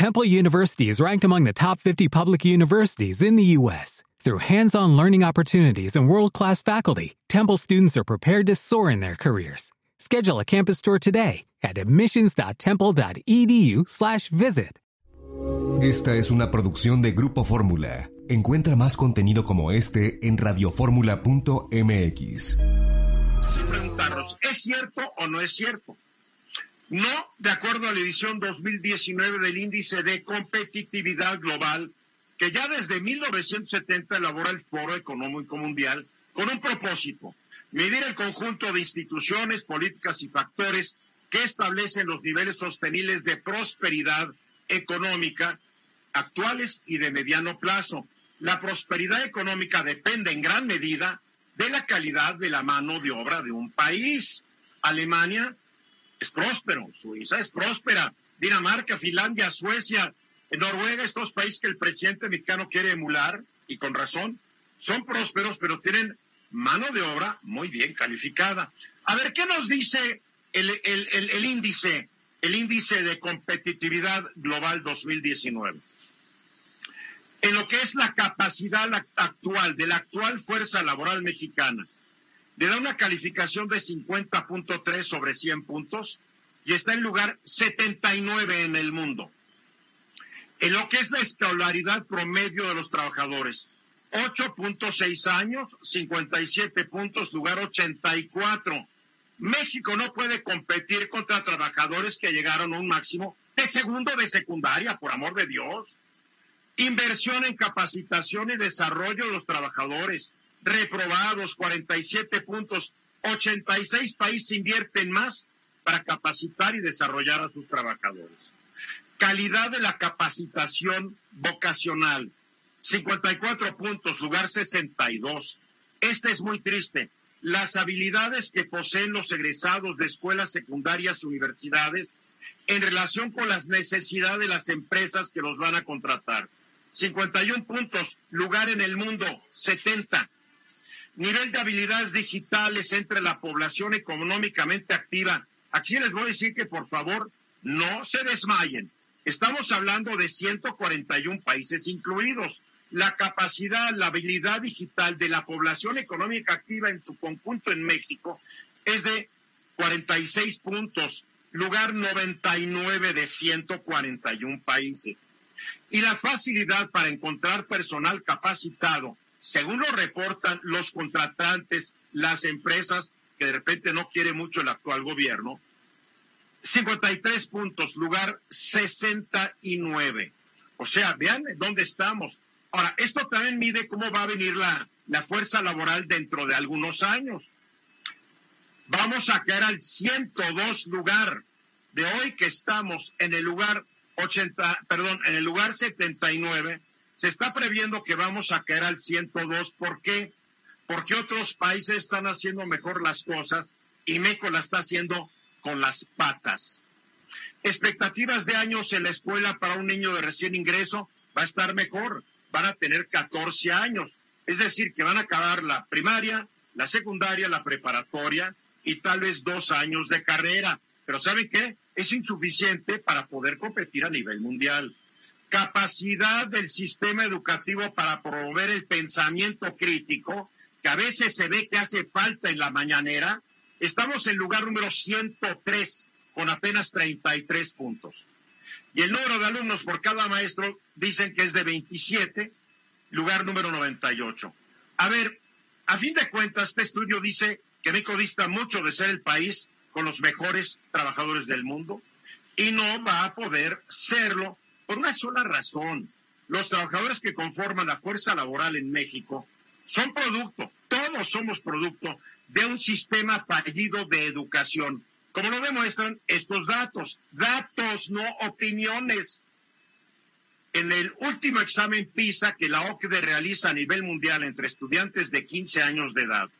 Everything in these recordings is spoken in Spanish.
Temple University is ranked among the top 50 public universities in the U.S. Through hands-on learning opportunities and world-class faculty, Temple students are prepared to soar in their careers. Schedule a campus tour today at admissions.temple.edu/visit. Esta es una producción de Grupo Fórmula. Encuentra más contenido como este en radioformula.mx. Preguntarnos, ¿es cierto o no es cierto? No, de acuerdo a la edición 2019 del Índice de Competitividad Global, que ya desde 1970 elabora el Foro Económico Mundial con un propósito, medir el conjunto de instituciones, políticas y factores que establecen los niveles sostenibles de prosperidad económica actuales y de mediano plazo. La prosperidad económica depende en gran medida de la calidad de la mano de obra de un país. Alemania es próspero, Suiza es próspera, Dinamarca, Finlandia, Suecia, Noruega, estos países que el presidente mexicano quiere emular, y con razón, son prósperos, pero tienen mano de obra muy bien calificada. A ver, ¿qué nos dice el, el índice, el índice de competitividad global 2019? En lo que es la capacidad actual de la actual fuerza laboral mexicana, le da una calificación de 50.3 sobre 100 puntos y está en lugar 79 en el mundo. En lo que es la escolaridad promedio de los trabajadores, 8.6 años, 57 puntos, lugar 84. México no puede competir contra trabajadores que llegaron a un máximo de segundo de secundaria, por amor de Dios. Inversión en capacitación y desarrollo de los trabajadores, reprobados, 47 puntos, 86 países invierten más para capacitar y desarrollar a sus trabajadores. Calidad de la capacitación vocacional, 54 puntos, lugar 62. Este es muy triste. Las habilidades que poseen los egresados de escuelas secundarias, universidades, en relación con las necesidades de las empresas que los van a contratar. 51 puntos, lugar en el mundo, 70 nivel de habilidades digitales entre la población económicamente activa. Aquí les voy a decir que por favor no se desmayen. Estamos hablando de 141 países incluidos. La capacidad, la habilidad digital de la población económica activa en su conjunto en México es de 46 puntos, lugar 99 de 141 países. Y la facilidad para encontrar personal capacitado según lo reportan los contratantes, las empresas, que de repente no quiere mucho el actual gobierno, 53 puntos, lugar 69. O sea, vean dónde estamos. Ahora, esto también mide cómo va a venir la, la fuerza laboral dentro de algunos años. Vamos a caer al 102 lugar de hoy que estamos en el lugar 80, perdón, en el lugar 79 se está previendo que vamos a caer al 102. ¿Por qué? Porque otros países están haciendo mejor las cosas y México la está haciendo con las patas. Expectativas de años en la escuela para un niño de recién ingreso va a estar mejor. Van a tener 14 años. Es decir, que van a acabar la primaria, la secundaria, la preparatoria y tal vez dos años de carrera. Pero ¿saben qué? Es insuficiente para poder competir a nivel mundial capacidad del sistema educativo para promover el pensamiento crítico, que a veces se ve que hace falta en la mañanera, estamos en lugar número 103 con apenas 33 puntos. Y el número de alumnos por cada maestro dicen que es de 27, lugar número 98. A ver, a fin de cuentas, este estudio dice que México dista mucho de ser el país con los mejores trabajadores del mundo y no va a poder serlo por una sola razón. Los trabajadores que conforman la fuerza laboral en México son producto, todos somos producto de un sistema fallido de educación, como lo demuestran estos datos, datos, no opiniones. En el último examen PISA que la OCDE realiza a nivel mundial entre estudiantes de 15 años de edad,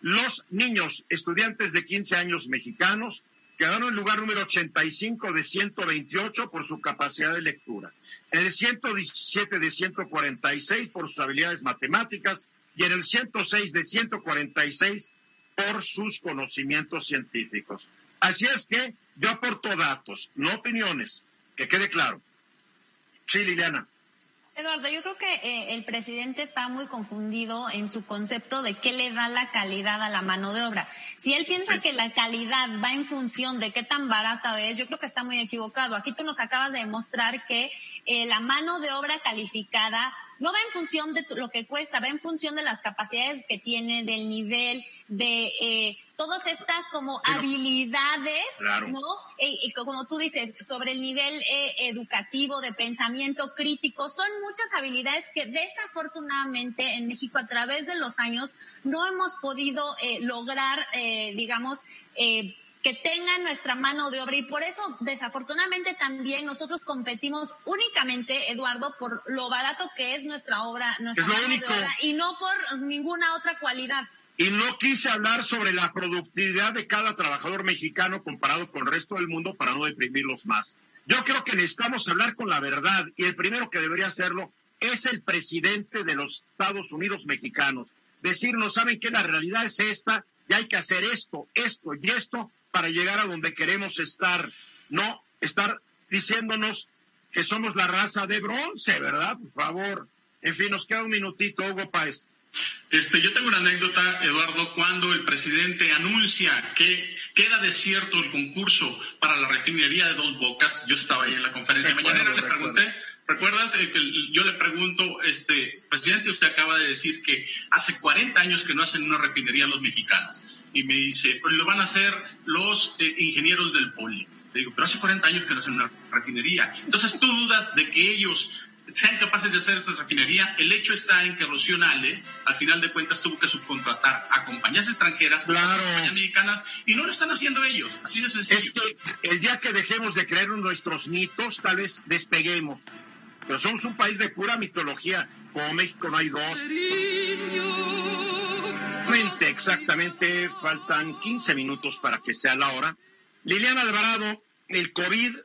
los niños estudiantes de 15 años mexicanos quedaron en lugar número 85 de 128 por su capacidad de lectura, en el 117 de 146 por sus habilidades matemáticas y en el 106 de 146 por sus conocimientos científicos. Así es que yo aporto datos, no opiniones, que quede claro. Sí, Liliana. Eduardo, yo creo que eh, el presidente está muy confundido en su concepto de qué le da la calidad a la mano de obra. Si él piensa que la calidad va en función de qué tan barata es, yo creo que está muy equivocado. Aquí tú nos acabas de demostrar que eh, la mano de obra calificada no va en función de lo que cuesta, va en función de las capacidades que tiene, del nivel, de eh, todas estas como habilidades, ¿no? Y, como tú dices, sobre el nivel eh, educativo, de pensamiento crítico, son muchas habilidades que desafortunadamente en México a través de los años no hemos podido eh, lograr, eh, digamos, eh, que tengan nuestra mano de obra y por eso desafortunadamente también nosotros competimos únicamente, Eduardo, por lo barato que es nuestra obra, nuestra mano de obra y no por ninguna otra cualidad. Y no quise hablar sobre la productividad de cada trabajador mexicano comparado con el resto del mundo para no deprimirlos más. Yo creo que necesitamos hablar con la verdad y el primero que debería hacerlo es el presidente de los Estados Unidos mexicanos. Decirnos, ¿saben que La realidad es esta y hay que hacer esto, esto y esto para llegar a donde queremos estar. No estar diciéndonos que somos la raza de bronce, ¿verdad? Por favor. En fin, nos queda un minutito, Hugo Páez. Este, yo tengo una anécdota, Eduardo, cuando el presidente anuncia que queda desierto el concurso para la refinería de Dos Bocas. Yo estaba ahí en la conferencia de mañana, le pregunté, ¿recuerdas? Eh, que yo le pregunto, este, presidente, usted acaba de decir que hace 40 años que no hacen una refinería los mexicanos y me dice, pues lo van a hacer los eh, ingenieros del poli. Le digo, pero hace 40 años que no hacen una refinería. Entonces tú dudas de que ellos sean capaces de hacer esta refinería. El hecho está en que Rocío Nale, al final de cuentas, tuvo que subcontratar a compañías extranjeras, a compañías mexicanas, y no lo están haciendo ellos. Así de sencillo. el día que dejemos de creer en nuestros mitos, tal vez despeguemos. Pero somos un país de pura mitología. Como México no hay dos exactamente, faltan 15 minutos para que sea la hora. Liliana Alvarado, el COVID,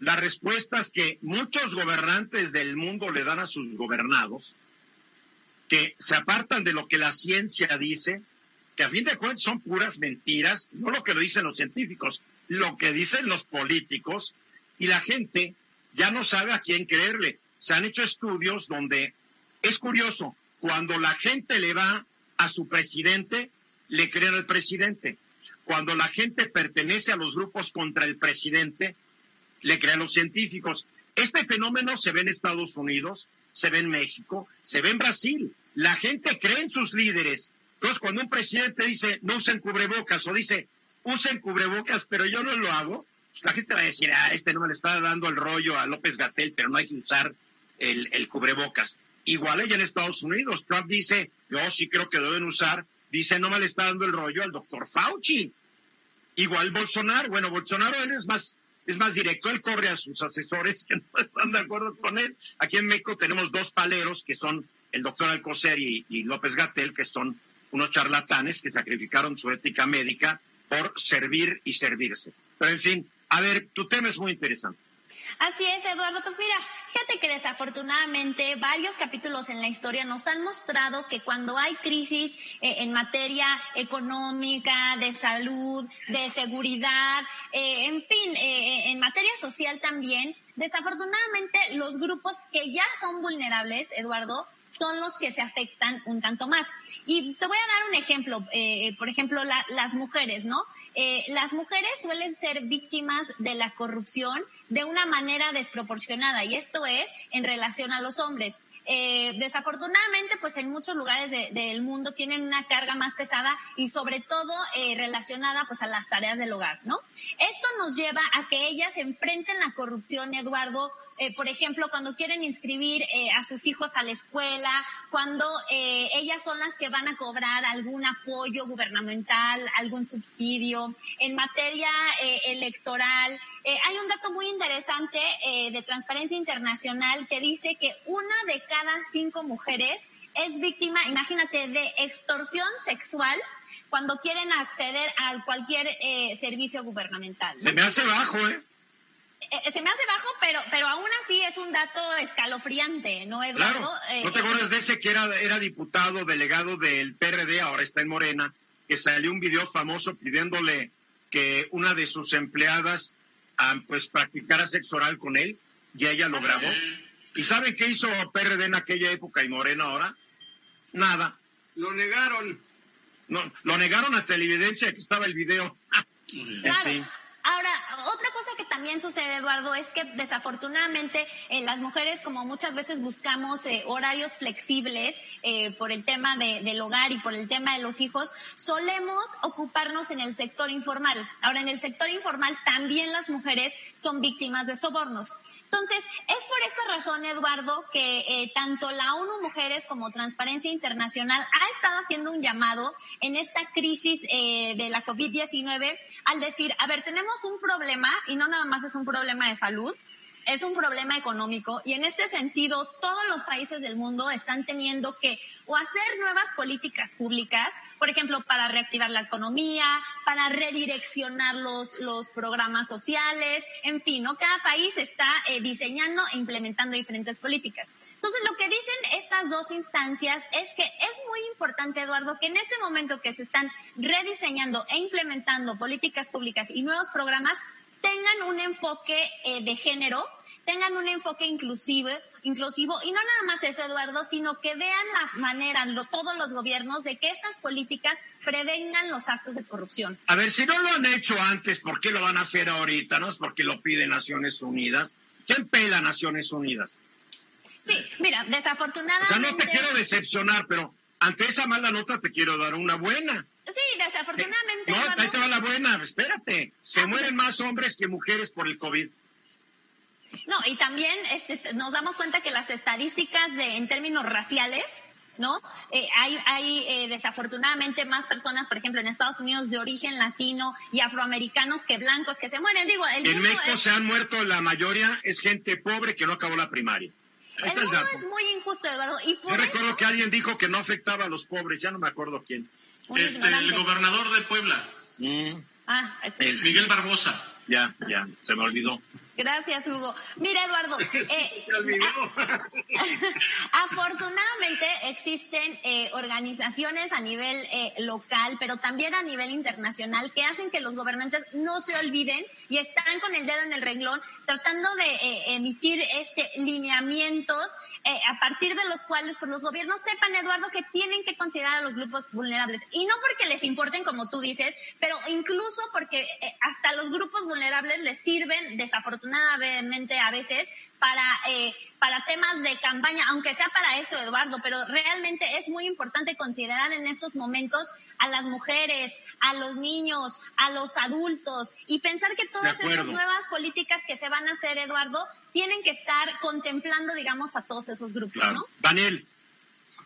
las respuestas que muchos gobernantes del mundo le dan a sus gobernados, que se apartan de lo que la ciencia dice, que a fin de cuentas son puras mentiras, no lo que lo dicen los científicos, lo que dicen los políticos, y la gente ya no sabe a quién creerle. Se han hecho estudios donde es curioso, cuando la gente le va a su presidente, le creen al presidente. Cuando la gente pertenece a los grupos contra el presidente, le creen los científicos. Este fenómeno se ve en Estados Unidos, se ve en México, se ve en Brasil. La gente cree en sus líderes. Entonces, cuando un presidente dice no usen cubrebocas o dice usen cubrebocas, pero yo no lo hago, pues la gente va a decir, ah, este no me le está dando el rollo a López Gatel, pero no hay que usar el, el cubrebocas. Igual ella en Estados Unidos, Trump dice, yo sí creo que deben usar, dice, no me le está dando el rollo al doctor Fauci. Igual Bolsonaro, bueno, Bolsonaro él es más, es más directo, él corre a sus asesores que no están de acuerdo con él. Aquí en México tenemos dos paleros que son el doctor Alcocer y, y López Gatel, que son unos charlatanes que sacrificaron su ética médica por servir y servirse. Pero en fin, a ver, tu tema es muy interesante. Así es, Eduardo. Pues mira, fíjate que desafortunadamente varios capítulos en la historia nos han mostrado que cuando hay crisis eh, en materia económica, de salud, de seguridad, eh, en fin, eh, en materia social también, desafortunadamente los grupos que ya son vulnerables, Eduardo, son los que se afectan un tanto más. Y te voy a dar un ejemplo, por ejemplo, las mujeres, ¿no? Eh, las mujeres suelen ser víctimas de la corrupción de una manera desproporcionada y esto es en relación a los hombres. Eh, desafortunadamente, pues en muchos lugares del mundo tienen una carga más pesada y sobre todo eh, relacionada pues a las tareas del hogar, ¿no? Esto nos lleva a que ellas enfrenten la corrupción, Eduardo, eh, por ejemplo, cuando quieren inscribir a sus hijos a la escuela, cuando ellas son las que van a cobrar algún apoyo gubernamental, algún subsidio. En materia electoral, hay un dato muy interesante de Transparencia Internacional que dice que una de cada cinco mujeres es víctima, imagínate, de extorsión sexual cuando quieren acceder a cualquier servicio gubernamental. Se me hace bajo, ¿eh? Eh, se me hace bajo, pero, pero aún así es un dato escalofriante, ¿no, Eduardo? Claro. Eh, ¿No te acuerdas de ese que era, era diputado, delegado del PRD, ahora está en Morena, que salió un video famoso pidiéndole que una de sus empleadas ah, pues practicara sexo oral con él y ella lo grabó? ¿Y saben qué hizo PRD en aquella época y Morena ahora? Nada. Lo negaron. No, lo negaron a televidencia que estaba el video. Claro. Ahora, otra cosa que también sucede, Eduardo, es que desafortunadamente eh, las mujeres, como muchas veces buscamos eh, horarios flexibles eh, por el tema de, del hogar y por el tema de los hijos, solemos ocuparnos en el sector informal. Ahora, en el sector informal también las mujeres son víctimas de sobornos. Entonces, es por esta razón, Eduardo, que eh, tanto la ONU Mujeres como Transparencia Internacional ha estado haciendo un llamado en esta crisis eh, de la COVID-19 al decir, a ver, tenemos un problema y no nada más es un problema de salud, es un problema económico y en este sentido todos los países del mundo están teniendo que o hacer nuevas políticas públicas, por ejemplo, para reactivar la economía, para redireccionar los, los programas sociales, en fin, ¿no? Cada país está eh, diseñando e implementando diferentes políticas. Entonces, lo que dicen estas dos instancias es que es muy importante, Eduardo, que en este momento que se están rediseñando e implementando políticas públicas y nuevos programas, tengan un enfoque eh, de género, tengan un enfoque inclusivo, inclusivo, y no nada más eso, Eduardo, sino que vean la manera, lo, todos los gobiernos, de que estas políticas prevengan los actos de corrupción. A ver, si no lo han hecho antes, ¿por qué lo van a hacer ahorita? ¿No es porque lo pide Naciones Unidas? ¿Quién pela Naciones Unidas? Sí, mira, desafortunadamente... O sea, no te quiero decepcionar, pero ante esa mala nota te quiero dar una buena. Sí, desafortunadamente. No, ahí te va la buena, espérate. Se mueren más hombres que mujeres por el COVID. No, y también este, nos damos cuenta que las estadísticas de, en términos raciales, ¿no? Eh, hay hay eh, desafortunadamente más personas, por ejemplo, en Estados Unidos de origen latino y afroamericanos que blancos que se mueren. Digo, el en México es, se han muerto la mayoría, es gente pobre que no acabó la primaria. El mundo es muy injusto, Eduardo. Y por Yo eso, recuerdo que alguien dijo que no afectaba a los pobres, ya no me acuerdo quién. Este, el gobernador de Puebla. Mm. Ah, este, el Miguel Barbosa. Ya, ya, se me olvidó. Gracias, Hugo. Mira, Eduardo, eh, afortunadamente existen eh, organizaciones a nivel eh, local, pero también a nivel internacional, que hacen que los gobernantes no se olviden y están con el dedo en el renglón tratando de emitir este lineamientos a partir de los cuales pues, los gobiernos sepan, Eduardo, que tienen que considerar a los grupos vulnerables. Y no porque les importen, como tú dices, pero incluso porque hasta los grupos vulnerables les sirven desafortunadamente desafortunadamente a veces para, eh, para temas de campaña, aunque sea para eso, Eduardo, pero realmente es muy importante considerar en estos momentos a las mujeres, a los niños, a los adultos y pensar que todas estas nuevas políticas que se van a hacer, Eduardo, tienen que estar contemplando, digamos, a todos esos grupos, ¿no? Daniel.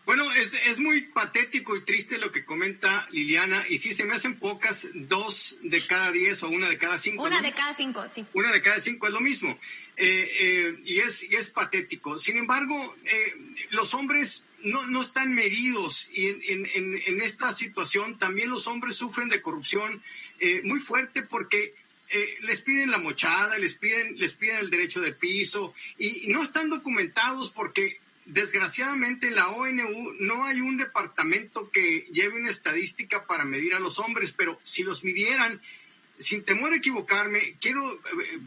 Bueno, es, es, muy patético y triste lo que comenta Liliana, y sí, se me hacen pocas, dos de cada diez o una de cada cinco. Una ¿no? de cada cinco, sí. Una de cada cinco es lo mismo, eh, eh, y, es, y es patético. Sin embargo, eh, los hombres no, no están medidos, y en, en, en, esta situación también los hombres sufren de corrupción eh, muy fuerte porque eh, les piden la mochada, les piden, les piden el derecho de piso y, y no están documentados porque desgraciadamente en la ONU no hay un departamento que lleve una estadística para medir a los hombres, pero si los midieran, sin temor a equivocarme, quiero eh,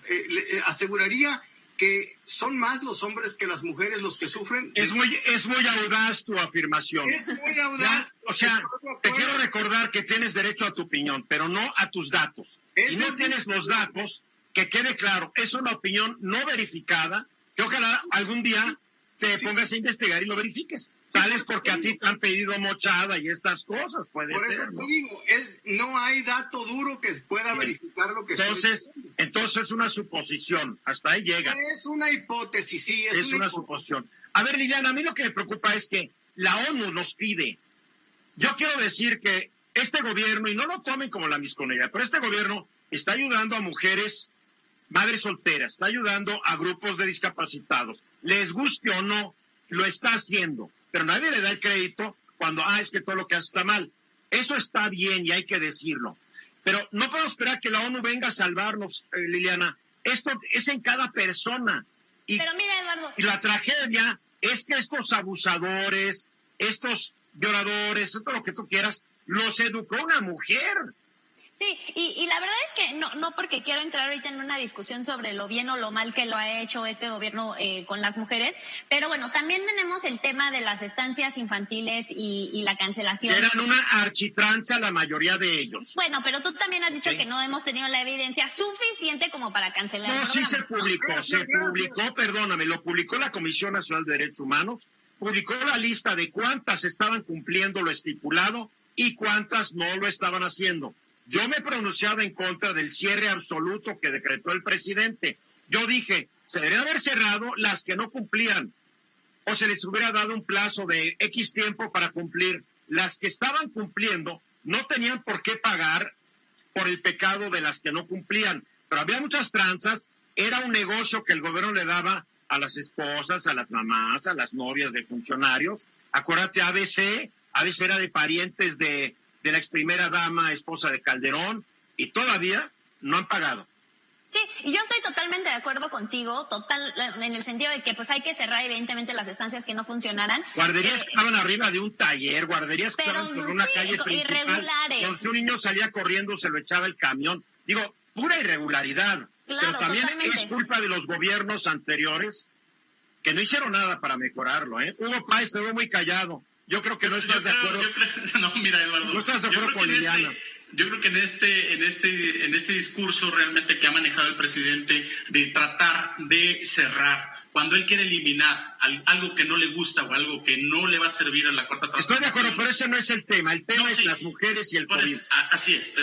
eh, aseguraría que son más los hombres que las mujeres los que sufren. Es muy, es muy audaz tu afirmación. Es muy audaz. O sea, te quiero recordar que tienes derecho a tu opinión, pero no a tus datos. Ese y no es tienes los datos, que quede claro, es una opinión no verificada, que ojalá algún día te pongas a investigar y lo verifiques. Tal es porque a ti te han pedido mochada y estas cosas, puede Por ser. eso ¿no? te digo, es, no hay dato duro que pueda Bien. verificar lo que Entonces, entonces es una suposición, hasta ahí llega. Es una hipótesis, sí, es, es una suposición. A ver, Liliana, a mí lo que me preocupa es que la ONU nos pide. Yo quiero decir que este gobierno, y no lo tomen como la misconella, pero este gobierno está ayudando a mujeres, madres solteras, está ayudando a grupos de discapacitados. Les guste o no, lo está haciendo. Pero nadie le da el crédito cuando, ah, es que todo lo que hace está mal. Eso está bien y hay que decirlo. Pero no podemos esperar que la ONU venga a salvarnos, eh, Liliana. Esto es en cada persona. Y Pero mira, Eduardo, y la tragedia es que estos abusadores, estos violadores, todo lo que tú quieras, los educó una mujer. Sí, y, la verdad es que no, no porque quiero entrar ahorita en una discusión sobre lo bien o lo mal que lo ha hecho este gobierno eh, con las mujeres, pero bueno, también tenemos el tema de las estancias infantiles y, la cancelación. Eran una architranza la mayoría de ellos. Bueno, pero tú también has dicho que no hemos tenido la evidencia suficiente como para cancelar. No, sí se publicó, se publicó, perdóname, lo publicó la Comisión Nacional de Derechos Humanos, publicó la lista de cuántas estaban cumpliendo lo estipulado y cuántas no lo estaban haciendo. Yo me pronunciaba en contra del cierre absoluto que decretó el presidente. Yo dije, se debería haber cerrado las que no cumplían o se les hubiera dado un plazo de X tiempo para cumplir. Las que estaban cumpliendo no tenían por qué pagar por el pecado de las que no cumplían. Pero había muchas tranzas, era un negocio que el gobierno le daba a las esposas, a las mamás, a las novias de funcionarios. Acuérdate, ABC, ABC era de parientes de de la ex primera dama, esposa de Calderón, y todavía no han pagado. Sí, y yo estoy totalmente de acuerdo contigo, total, en el sentido de que pues hay que cerrar evidentemente las estancias que no funcionaran. Guarderías eh, que estaban arriba de un taller, guarderías que estaban por una calle principal. Irregulares. Un niño salía corriendo se lo echaba el camión. Digo, pura irregularidad. pero también es culpa de los gobiernos anteriores que no hicieron nada para mejorarlo, ¿eh? Hugo Páez veo muy callado. Yo creo que no estás de acuerdo. no, mira, Eduardo. No estás de acuerdo con este, Liliana. yo creo que en este, en este, en este discurso realmente que ha manejado el presidente de tratar de cerrar cuando él quiere eliminar algo que no le gusta o algo que no le va a servir a la cuarta transformación. Estoy de acuerdo, pero ese no es el tema. El tema es las mujeres y el COVID. así es,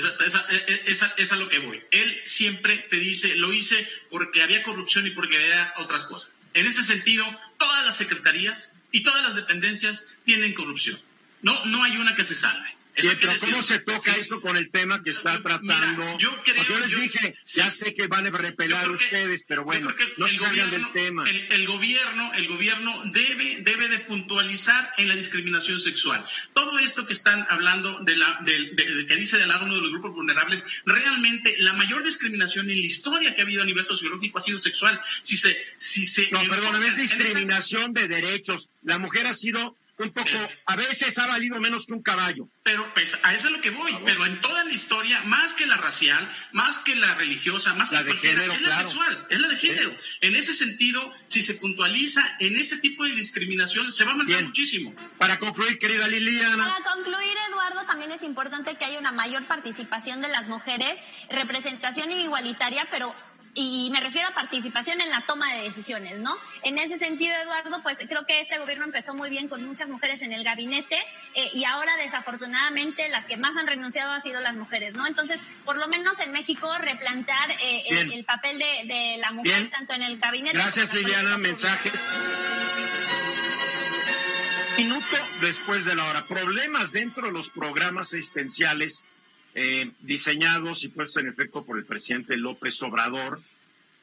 esa, es a lo que voy. Él siempre te dice, lo hice porque había corrupción y porque había otras cosas. En ese sentido, todas las secretarías y todas las dependencias tienen corrupción. No, no hay una que se salve. ¿Cómo se toca esto con el tema que está tratando? yo creo, yo les dije, ya sé que van a repelar ustedes, pero bueno, no se salgan del tema. El, gobierno, el gobierno debe, debe de puntualizar en la discriminación sexual. Todo esto que están hablando de la, de, que dice de lado uno de los grupos vulnerables, realmente la mayor discriminación en la historia que ha habido a nivel sociológico ha sido sexual. Si se, si se no, perdón, es discriminación de derechos. La mujer ha sido un poco, a veces ha valido menos que un caballo. Pero pues a eso es lo que voy, pero en toda la historia, más que la racial, más que la religiosa, más que de género, es la sexual, es la de género. En ese sentido, si se puntualiza en ese tipo de discriminación, se va a avanzar muchísimo. Para concluir, querida Liliana. Para concluir, Eduardo, también es importante que haya una mayor participación de las mujeres, representación igualitaria, pero y me refiero a participación en la toma de decisiones, ¿no? En ese sentido, Eduardo, pues creo que este gobierno empezó muy bien con muchas mujeres en el gabinete eh, y ahora desafortunadamente las que más han renunciado han sido las mujeres, ¿no? Entonces, por lo menos en México replantear eh, el, papel de, la mujer tanto en el gabinete. Gracias, Liliana. Mensajes. Minuto después de la hora. Problemas dentro de los programas existenciales eh, diseñados y puestos en efecto por el presidente López Obrador,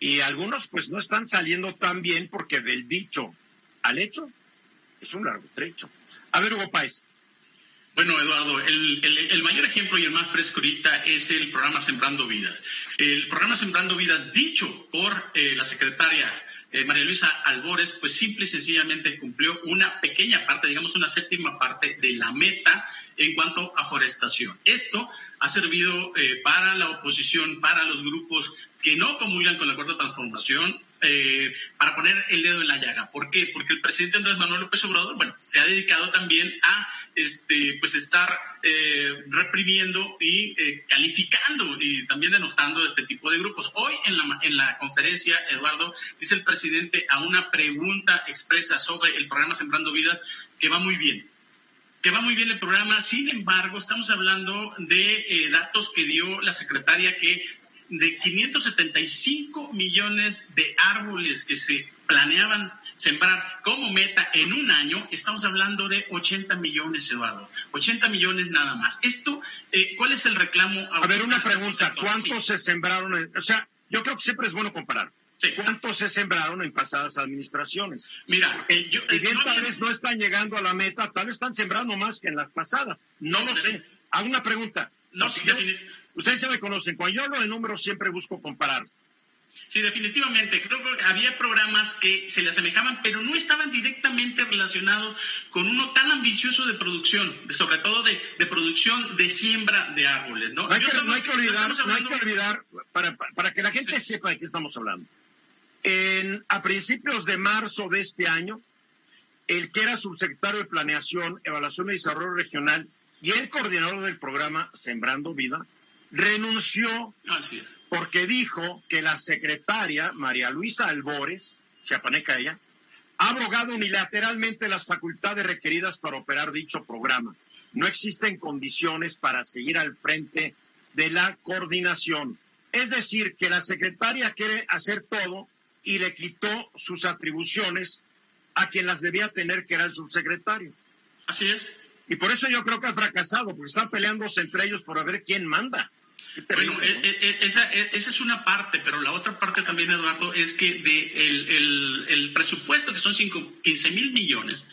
y algunos pues no están saliendo tan bien porque del dicho al hecho es un largo trecho. A ver, Hugo Páez. Bueno, Eduardo, el, mayor ejemplo y el más fresco ahorita es el programa Sembrando Vidas. El programa Sembrando Vidas, dicho por eh, la secretaria eh, María Luisa Albores, pues simple y sencillamente cumplió una pequeña parte, digamos una séptima parte de la meta en cuanto a forestación. Esto ha servido eh, para la oposición, para los grupos que no comulgan con la cuarta transformación, eh, para poner el dedo en la llaga. ¿Por qué? Porque el presidente Andrés Manuel López Obrador, bueno, se ha dedicado también a, este, pues estar eh, reprimiendo y eh, calificando y también denostando este tipo de grupos. Hoy en la, en la conferencia, Eduardo, dice el presidente a una pregunta expresa sobre el programa Sembrando Vida que va muy bien que va muy bien el programa. Sin embargo, estamos hablando de datos que dio la secretaria que de 575 millones de árboles que se planeaban sembrar como meta en un año, estamos hablando de 80 millones, Eduardo. 80 millones nada más. Esto, eh, ¿cuál es el reclamo? A ver, una pregunta. ¿Cuántos se sembraron? o sea, yo creo que siempre es bueno comparar. ¿Cuántos se sembraron en pasadas administraciones? Mira, eh, yo, eh, bien tal vez no están llegando a la meta, tal vez están sembrando más que en las pasadas. No, lo sé. Hago una pregunta. No, sí, Ustedes ya me conocen. Cuando yo hablo de números siempre busco comparar. Sí, definitivamente. Creo que había programas que se le asemejaban, pero no estaban directamente relacionados con uno tan ambicioso de producción, sobre todo de, producción de siembra de árboles. No, hay, que, olvidar, no hay que olvidar para, para, que la gente sepa de qué estamos hablando. En, a principios de marzo de este año, el que era subsecretario de Planeación, Evaluación y Desarrollo Regional y el coordinador del programa Sembrando Vida, renunció porque dijo que la secretaria María Luisa Albores, chiapaneca ella, ha abrogado unilateralmente las facultades requeridas para operar dicho programa. No existen condiciones para seguir al frente de la coordinación. Es decir, que la secretaria quiere hacer todo y le quitó sus atribuciones a quien las debía tener, que era el subsecretario. Así es. Y por eso yo creo que ha fracasado, porque están peleándose entre ellos por ver quién manda. Bueno, eh, eh, eh, esa, es una parte, pero la otra parte también, Eduardo, es que de el, presupuesto, que son 15 mil millones,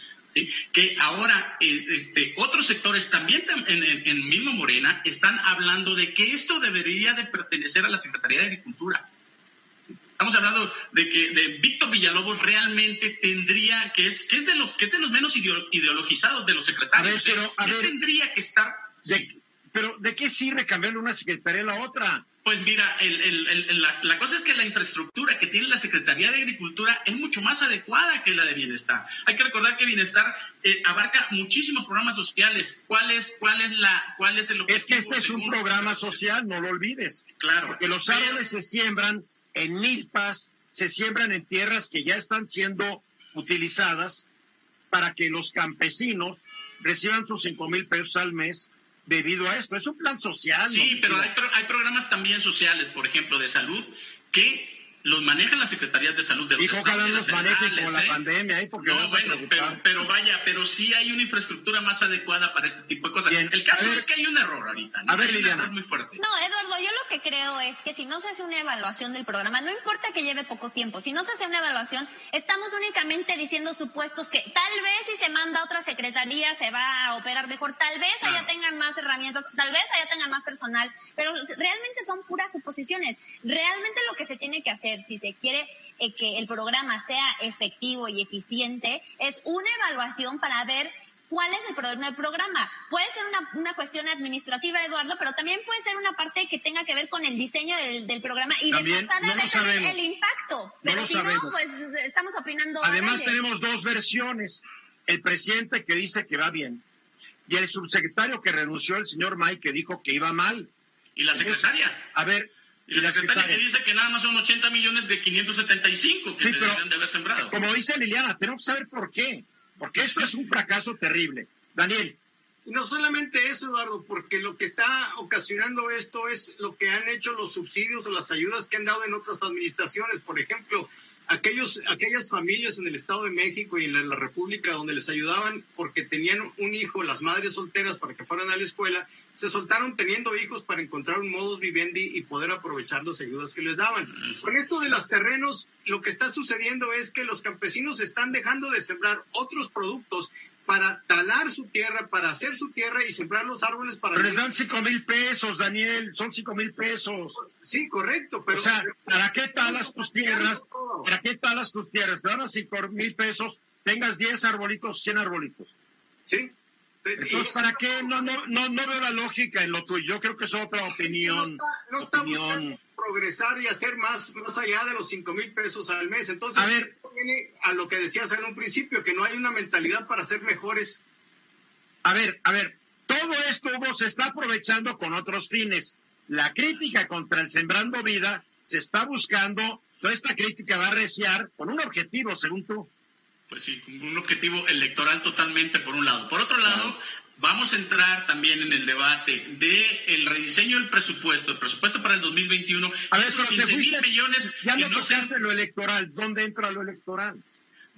que ahora este, otros sectores también en, en, mismo Morena están hablando de que esto debería de pertenecer a la Secretaría de Agricultura. Estamos hablando de que de Víctor Villalobos realmente tendría, que es, que es de los que es de los menos ideologizados de los secretarios. pero, tendría que estar. Pero ¿de qué sirve cambiar una secretaría a la otra? Pues mira, la, cosa es que la infraestructura que tiene la Secretaría de Agricultura es mucho más adecuada que la de Bienestar. Hay que recordar que Bienestar eh, abarca muchísimos programas sociales. ¿Cuál es, cuál es la, cuál es el objetivo? Es que este es un programa social, no lo olvides. Claro. Porque los árboles se siembran en milpas, se siembran en tierras que ya están siendo utilizadas para que los campesinos reciban sus cinco mil pesos al mes debido a esto. Es un plan social. Sí, pero hay, hay, programas también sociales, por ejemplo, de salud, que los manejan las secretarías de salud de los Dijo estados los manejen como la ¿eh? pandemia, ¿eh? Porque no, bueno, pero, pero, vaya, pero sí hay una infraestructura más adecuada para este tipo de cosas. el caso es que hay un error ahorita. A ver, Liliana. muy fuerte. No, Eduardo, yo lo que creo es que si no se hace una evaluación del programa, no importa que lleve poco tiempo, si no se hace una evaluación, estamos únicamente diciendo supuestos que tal vez si se manda a otra secretaría se va a operar mejor, tal vez allá tengan más herramientas, tal vez allá tengan más personal, pero realmente son puras suposiciones. Realmente lo que se tiene que hacer, si se quiere eh, que el programa sea efectivo y eficiente, es una evaluación para ver cuál es el problema del programa. Puede ser una, cuestión administrativa, Eduardo, pero también puede ser una parte que tenga que ver con el diseño del, programa y de pasada el impacto. Pero si no, pues estamos opinando. Además, tenemos dos versiones. El presidente que dice que va bien y el subsecretario que renunció, el señor May, que dijo que iba mal. ¿Y la secretaria? a ver, y la secretaria que dice que nada más son 80 millones de 575 que se deberían de haber sembrado. Como dice Liliana, tenemos que saber por qué. Porque esto es un fracaso terrible. Daniel. no solamente eso, Eduardo, porque lo que está ocasionando esto es lo que han hecho los subsidios o las ayudas que han dado en otras administraciones. Por ejemplo, aquellos, aquellas familias en el Estado de México y en la, República donde les ayudaban porque tenían un hijo, las madres solteras para que fueran a la escuela, se soltaron teniendo hijos para encontrar un modus vivendi y poder aprovechar las ayudas que les daban. Con esto de los terrenos, lo que está sucediendo es que los campesinos están dejando de sembrar otros productos para talar su tierra, para hacer su tierra y sembrar los árboles para... Pero les dan cinco mil pesos, Daniel, son cinco mil pesos. Sí, correcto, pero... O sea, ¿para qué talas tus tierras? ¿Para qué talas tus tierras? Te dan cinco mil pesos, tengas diez arbolitos, cien arbolitos. Sí. Entonces, ¿para qué? No, no, no, no veo la lógica en lo tuyo. Yo creo que es otra opinión. No está, no progresar y hacer más, más allá de los cinco mil pesos al mes. Entonces, a ver, viene a lo que decías en un principio, que no hay una mentalidad para ser mejores. A ver, a ver, todo esto se está aprovechando con otros fines. La crítica contra el Sembrando Vida se está buscando, toda esta crítica va a reciar con un objetivo, según tú. Pues sí, un objetivo electoral totalmente por un lado. Por otro lado, vamos a entrar también en el debate de el rediseño del presupuesto, el presupuesto para el 2021. A ver, esos 15 mil millones. Ya no tocaste lo electoral. ¿Dónde entra lo electoral?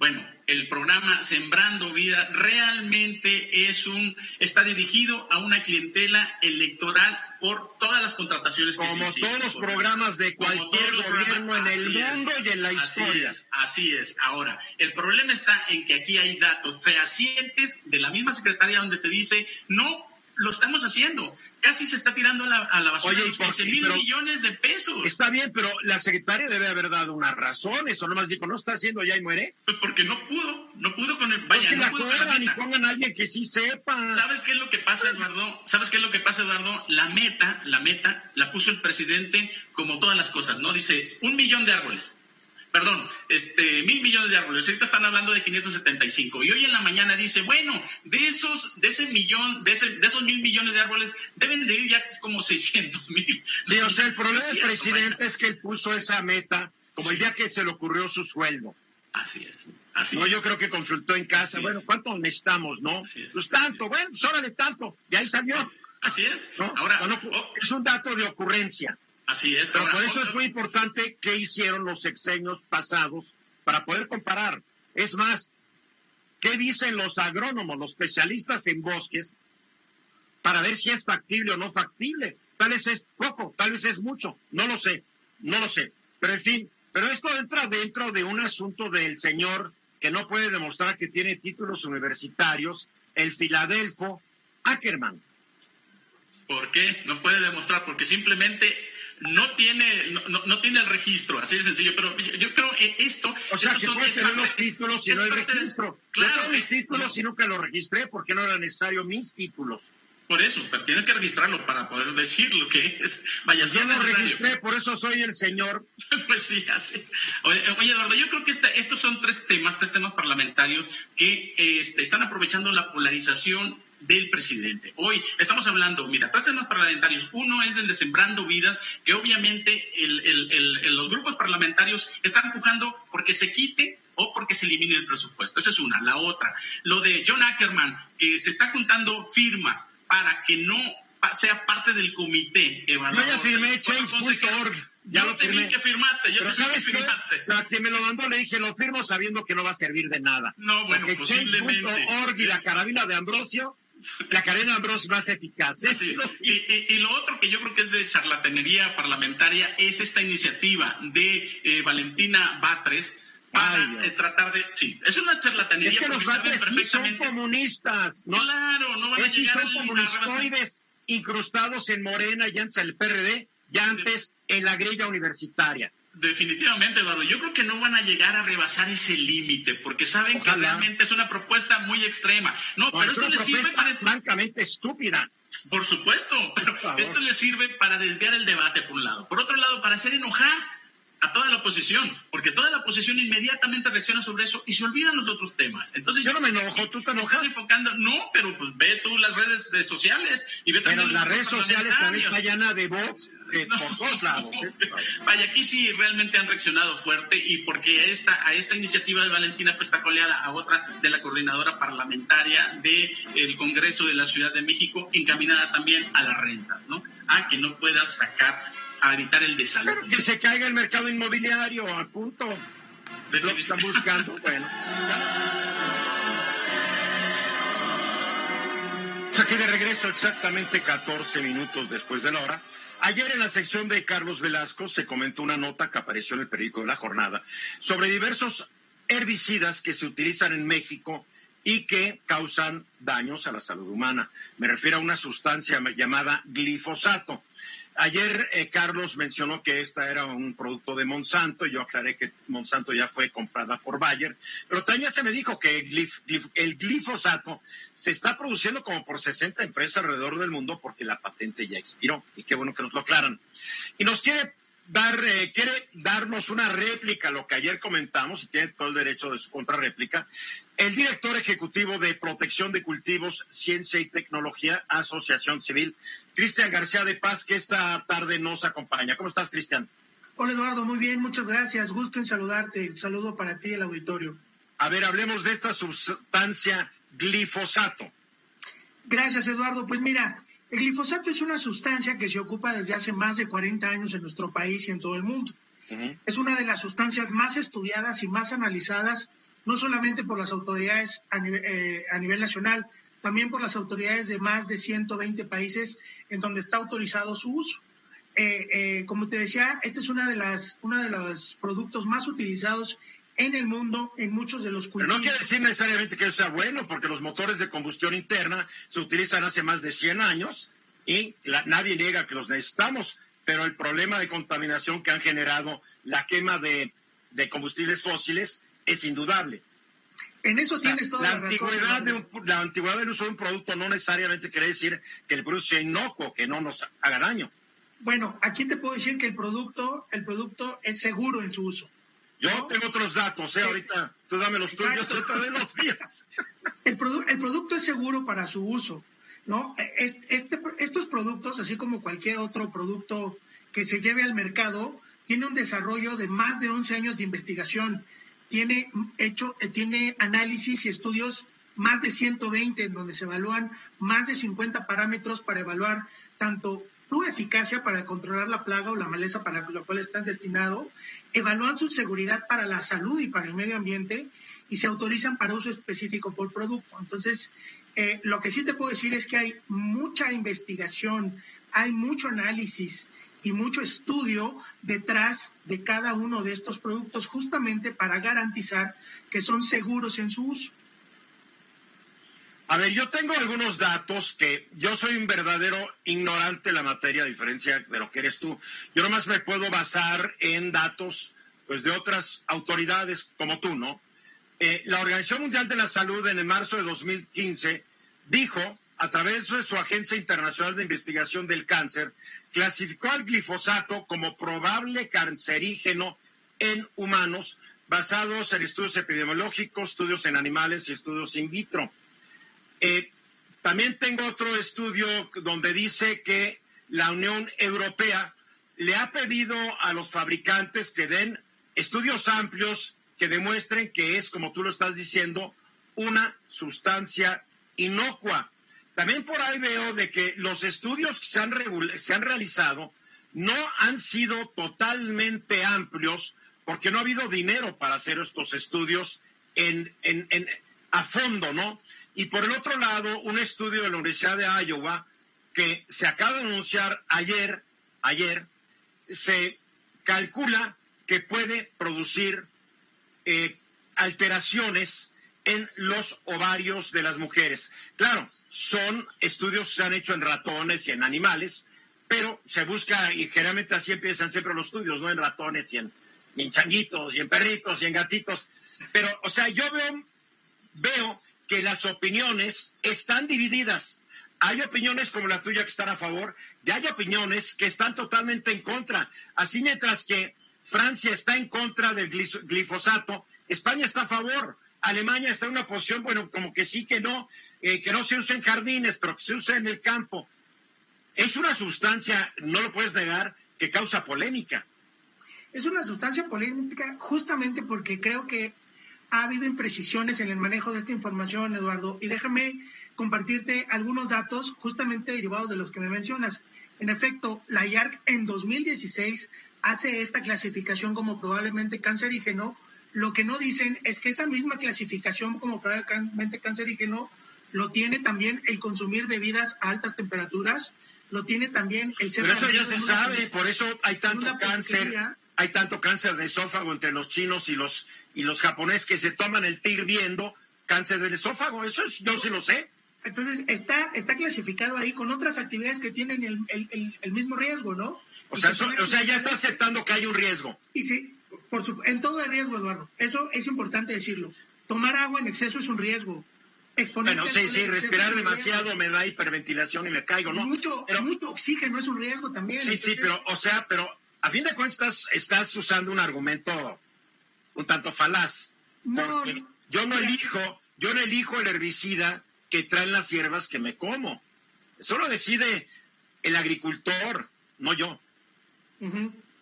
Bueno, el programa Sembrando Vida realmente es un está dirigido a una clientela electoral por todas las contrataciones que Como se todos los programas de cualquier gobierno en el mundo y en la historia. Así es, así es. Ahora, el problema está en que aquí hay datos fehacientes de la misma secretaría donde te dice no lo estamos haciendo. Casi se está tirando a la basura Oye, los 15 mil millones de pesos. Está bien, pero la secretaria debe haber dado una razón. Eso nomás dijo, ¿no está haciendo ya y muere? Pues porque no pudo, no pudo con el... Vaya, no pudo con y pongan a alguien que sí sepa. ¿Sabes qué es lo que pasa, Eduardo? ¿Sabes qué es lo que pasa, Eduardo? La meta, la meta, la puso el presidente como todas las cosas, ¿no? Dice, un millón de árboles perdón, este, mil millones de árboles. Ahorita están hablando de 575. Y hoy en la mañana dice, bueno, de esos, de ese millón, de, ese, de esos mil millones de árboles, deben de ir ya como 600 mil. Sí, o sea, el problema del presidente es que él puso esa meta como el día que se le ocurrió su sueldo. Así es. Así no, yo creo que consultó en casa, bueno, ¿cuánto necesitamos, no? pues tanto, bueno, pues órale tanto, de ahí salió. Así es. Ahora, oh. es un dato de ocurrencia. Así es. Pero por eso es muy importante qué hicieron los sexenios pasados para poder comparar. Es más, ¿qué dicen los agrónomos, los especialistas en bosques, para ver si es factible o no factible? Tal vez es poco, tal vez es mucho, no lo sé, no lo sé. Pero en fin, pero esto entra dentro de un asunto del señor que no puede demostrar que tiene títulos universitarios, el Filadelfo Ackerman. ¿Por qué? No puede demostrar, porque simplemente no tiene, no, no, tiene el registro, así de sencillo, pero yo, creo que esto... O sea, que puede tener los títulos y no el registro. claro. mis títulos y nunca los registré porque no era necesario mis títulos. Por eso, pero tienes que registrarlo para poder decir lo que es. Vaya, yo lo registré, por eso soy el señor. pues sí, así. Oye, Eduardo, yo creo que estos son tres temas, tres temas parlamentarios que este, están aprovechando la polarización del presidente. Hoy estamos hablando, mira, tres temas parlamentarios. Uno es el de Sembrando Vidas, que obviamente los grupos parlamentarios están empujando porque se quite o porque se elimine el presupuesto. Esa es una. La otra, lo de John Ackerman, que se está juntando firmas para que no sea parte del comité evaluador. Yo ya firmé change.org. Ya lo firmé. que firmaste, yo te sabes que firmaste. La que me lo mandó le dije, lo firmo sabiendo que no va a servir de nada. No, bueno, Porque posiblemente. Change.org y la carabina de Ambrosio la cadena Ambrose más eficaz. ¿eh? Y, lo otro que yo creo que es de charlatanería parlamentaria es esta iniciativa de eh, Valentina Batres para eh, tratar de... Sí, es una charlatanería es que los saben perfectamente... son comunistas. ¿no? Claro, no van a llegar son comunistoides incrustados en Morena y antes el PRD, ya antes en la grilla universitaria. Definitivamente, Eduardo. Yo creo que no van a llegar a rebasar ese límite, porque saben que realmente es una propuesta muy extrema. No, pero esto les sirve para. Francamente estúpida. Por supuesto, pero esto les sirve para desviar el debate, por un lado. Por otro lado, para hacer enojar a toda la oposición, porque toda la oposición inmediatamente reacciona sobre eso y se olvidan los otros temas. Entonces yo, no me enojo, tú te enojas. enfocando, no, pero pues ve tú las redes sociales y ve pero las redes sociales también está llena de bots por todos lados. ¿eh? Vaya, aquí sí realmente han reaccionado fuerte y porque a esta, a esta iniciativa de Valentina pues está coleada a otra de la coordinadora parlamentaria del Congreso de la Ciudad de México, encaminada también a las rentas, ¿no? A que no puedas sacar a evitar el desalojo. que se caiga el mercado inmobiliario, a punto. Lo que están buscando, bueno. Aquí de regreso exactamente 14 minutos después de la hora. Ayer en la sección de Carlos Velasco se comentó una nota que apareció en el periódico de la jornada sobre diversos herbicidas que se utilizan en México y que causan daños a la salud humana. Me refiero a una sustancia llamada glifosato. Ayer eh, Carlos mencionó que esta era un producto de Monsanto, yo aclaré que Monsanto ya fue comprada por Bayer, pero también se me dijo que el, glifosato se está produciendo como por 60 empresas alrededor del mundo porque la patente ya expiró, y qué bueno que nos lo aclaran. Y nos quiere dar, eh, quiere darnos una réplica a lo que ayer comentamos, y tiene todo el derecho de su contrarréplica, el director ejecutivo de Protección de Cultivos, Ciencia y Tecnología, Asociación Civil, Cristian García de Paz, que esta tarde nos acompaña. ¿Cómo estás, Cristian? Hola, Eduardo, muy bien, muchas gracias. Gusto en saludarte. Un saludo para ti el auditorio. A ver, hablemos de esta sustancia glifosato. Gracias, Eduardo. Pues mira, el glifosato es una sustancia que se ocupa desde hace más de 40 años en nuestro país y en todo el mundo. Es una de las sustancias más estudiadas y más analizadas, no solamente por las autoridades a eh, nivel, nacional, también por las autoridades de más de 120 países en donde está autorizado su uso. Eh, eh, como te decía, este es una de uno de los productos más utilizados en el mundo en muchos de los cultivos. Pero no quiere decir necesariamente que eso sea bueno, porque los motores de combustión interna se utilizan hace más de 100 años y nadie niega que los necesitamos, pero el problema de contaminación que han generado la quema de, combustibles fósiles es indudable. En eso tienes toda la, antigüedad De la antigüedad del uso de un producto no necesariamente quiere decir que el producto sea inocuo, que no nos haga daño. Bueno, aquí te puedo decir que el producto, el producto es seguro en su uso. Yo tengo otros datos, ¿eh? Ahorita, tú dame los tuyos, yo los míos. El, el producto es seguro para su uso, ¿no? Este, estos productos, así como cualquier otro producto que se lleve al mercado, tiene un desarrollo de más de 11 años de investigación. Tiene hecho, eh, tiene análisis y estudios más de 120 en donde se evalúan más de 50 parámetros para evaluar tanto su eficacia para controlar la plaga o la maleza para la cual están destinados, evalúan su seguridad para la salud y para el medio ambiente y se autorizan para uso específico por producto. Entonces, eh, lo que sí te puedo decir es que hay mucha investigación, hay mucho análisis y mucho estudio detrás de cada uno de estos productos justamente para garantizar que son seguros en su uso. A ver, yo tengo algunos datos que yo soy un verdadero ignorante en la materia, a diferencia de lo que eres tú. Yo nomás me puedo basar en datos pues, de otras autoridades como tú, ¿no? Eh, la Organización Mundial de la Salud en el marzo de 2015 dijo, a través de su Agencia Internacional de Investigación del Cáncer, clasificó al glifosato como probable cancerígeno en humanos basados en estudios epidemiológicos, estudios en animales y estudios in vitro. Eh, también tengo otro estudio donde dice que la Unión Europea le ha pedido a los fabricantes que den estudios amplios que demuestren que es, como tú lo estás diciendo, una sustancia inocua. También por ahí veo de que los estudios que se han, realizado no han sido totalmente amplios porque no ha habido dinero para hacer estos estudios en, a fondo, ¿no? Y por el otro lado, un estudio de la Universidad de Iowa que se acaba de anunciar ayer, ayer, se calcula que puede producir eh, alteraciones en los ovarios de las mujeres. Claro, son estudios que se han hecho en ratones y en animales, pero se busca, y generalmente así empiezan siempre los estudios, ¿no? En ratones y en, y changuitos y en perritos y en gatitos. Pero, o sea, yo veo que las opiniones están divididas. Hay opiniones como la tuya que están a favor y hay opiniones que están totalmente en contra. Así mientras que Francia está en contra del glifosato, España está a favor. Alemania está en una posición, bueno, como que sí, que no, eh, que no se usa en jardines, pero que se usa en el campo. Es una sustancia, no lo puedes negar, que causa polémica. Es una sustancia polémica justamente porque creo que ha habido imprecisiones en el manejo de esta información, Eduardo, y déjame compartirte algunos datos justamente derivados de los que me mencionas. En efecto, la IARC en 2016 hace esta clasificación como probablemente cancerígeno. Lo que no dicen es que esa misma clasificación como probablemente cancerígeno lo tiene también el consumir bebidas a altas temperaturas, lo tiene también el ser... Pero eso ya se sabe, por eso hay tanto cáncer hay tanto cáncer de esófago entre los chinos y los, y los japoneses que se toman el té hirviendo, cáncer del esófago, eso yo sí lo sé. Entonces, está, está clasificado ahí con otras actividades que tienen el, mismo riesgo, ¿no? O sea, o sea, ya está aceptando que hay un riesgo. Y sí, por su, en todo el riesgo, Eduardo. Eso es importante decirlo. Tomar agua en exceso es un riesgo. bueno, sí, sí, respirar demasiado me da hiperventilación y me caigo, ¿no? Mucho, mucho oxígeno es un riesgo también. Sí, sí, pero, o sea, pero a fin de cuentas estás, usando un argumento un tanto falaz. No, yo no elijo, yo no elijo el herbicida que traen las hierbas que me como. Eso lo decide el agricultor, no yo.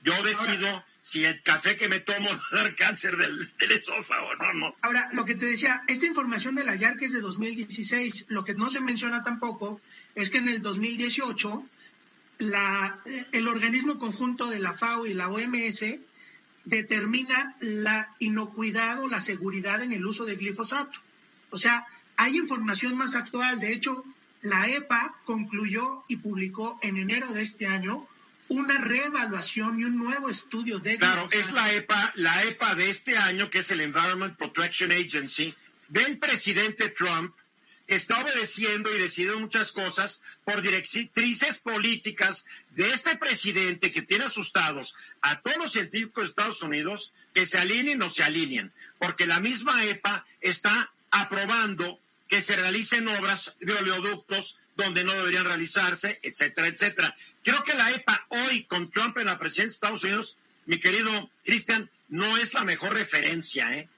Yo decido si el café que me tomo va a dar cáncer del, esófago, no, no. Ahora, lo que te decía, esta información de la YARC es de 2016. Lo que no se menciona tampoco es que en el 2018 la, el organismo conjunto de la FAO y la OMS determina la inocuidad o la seguridad en el uso de glifosato. O sea, hay información más actual. De hecho, la EPA concluyó y publicó en enero de este año una reevaluación y un nuevo estudio de Claro, es la EPA, la EPA de este año, que es el Environment Protection Agency, del presidente Trump, está obedeciendo y decidiendo muchas cosas por directrices políticas de este presidente que tiene asustados a todos los científicos de Estados Unidos que se alineen o se alineen, porque la misma EPA está aprobando que se realicen obras de oleoductos donde no deberían realizarse, etcétera, etcétera. Creo que la EPA hoy con Trump en la presidencia de Estados Unidos, mi querido Cristian, no es la mejor referencia, ¿eh?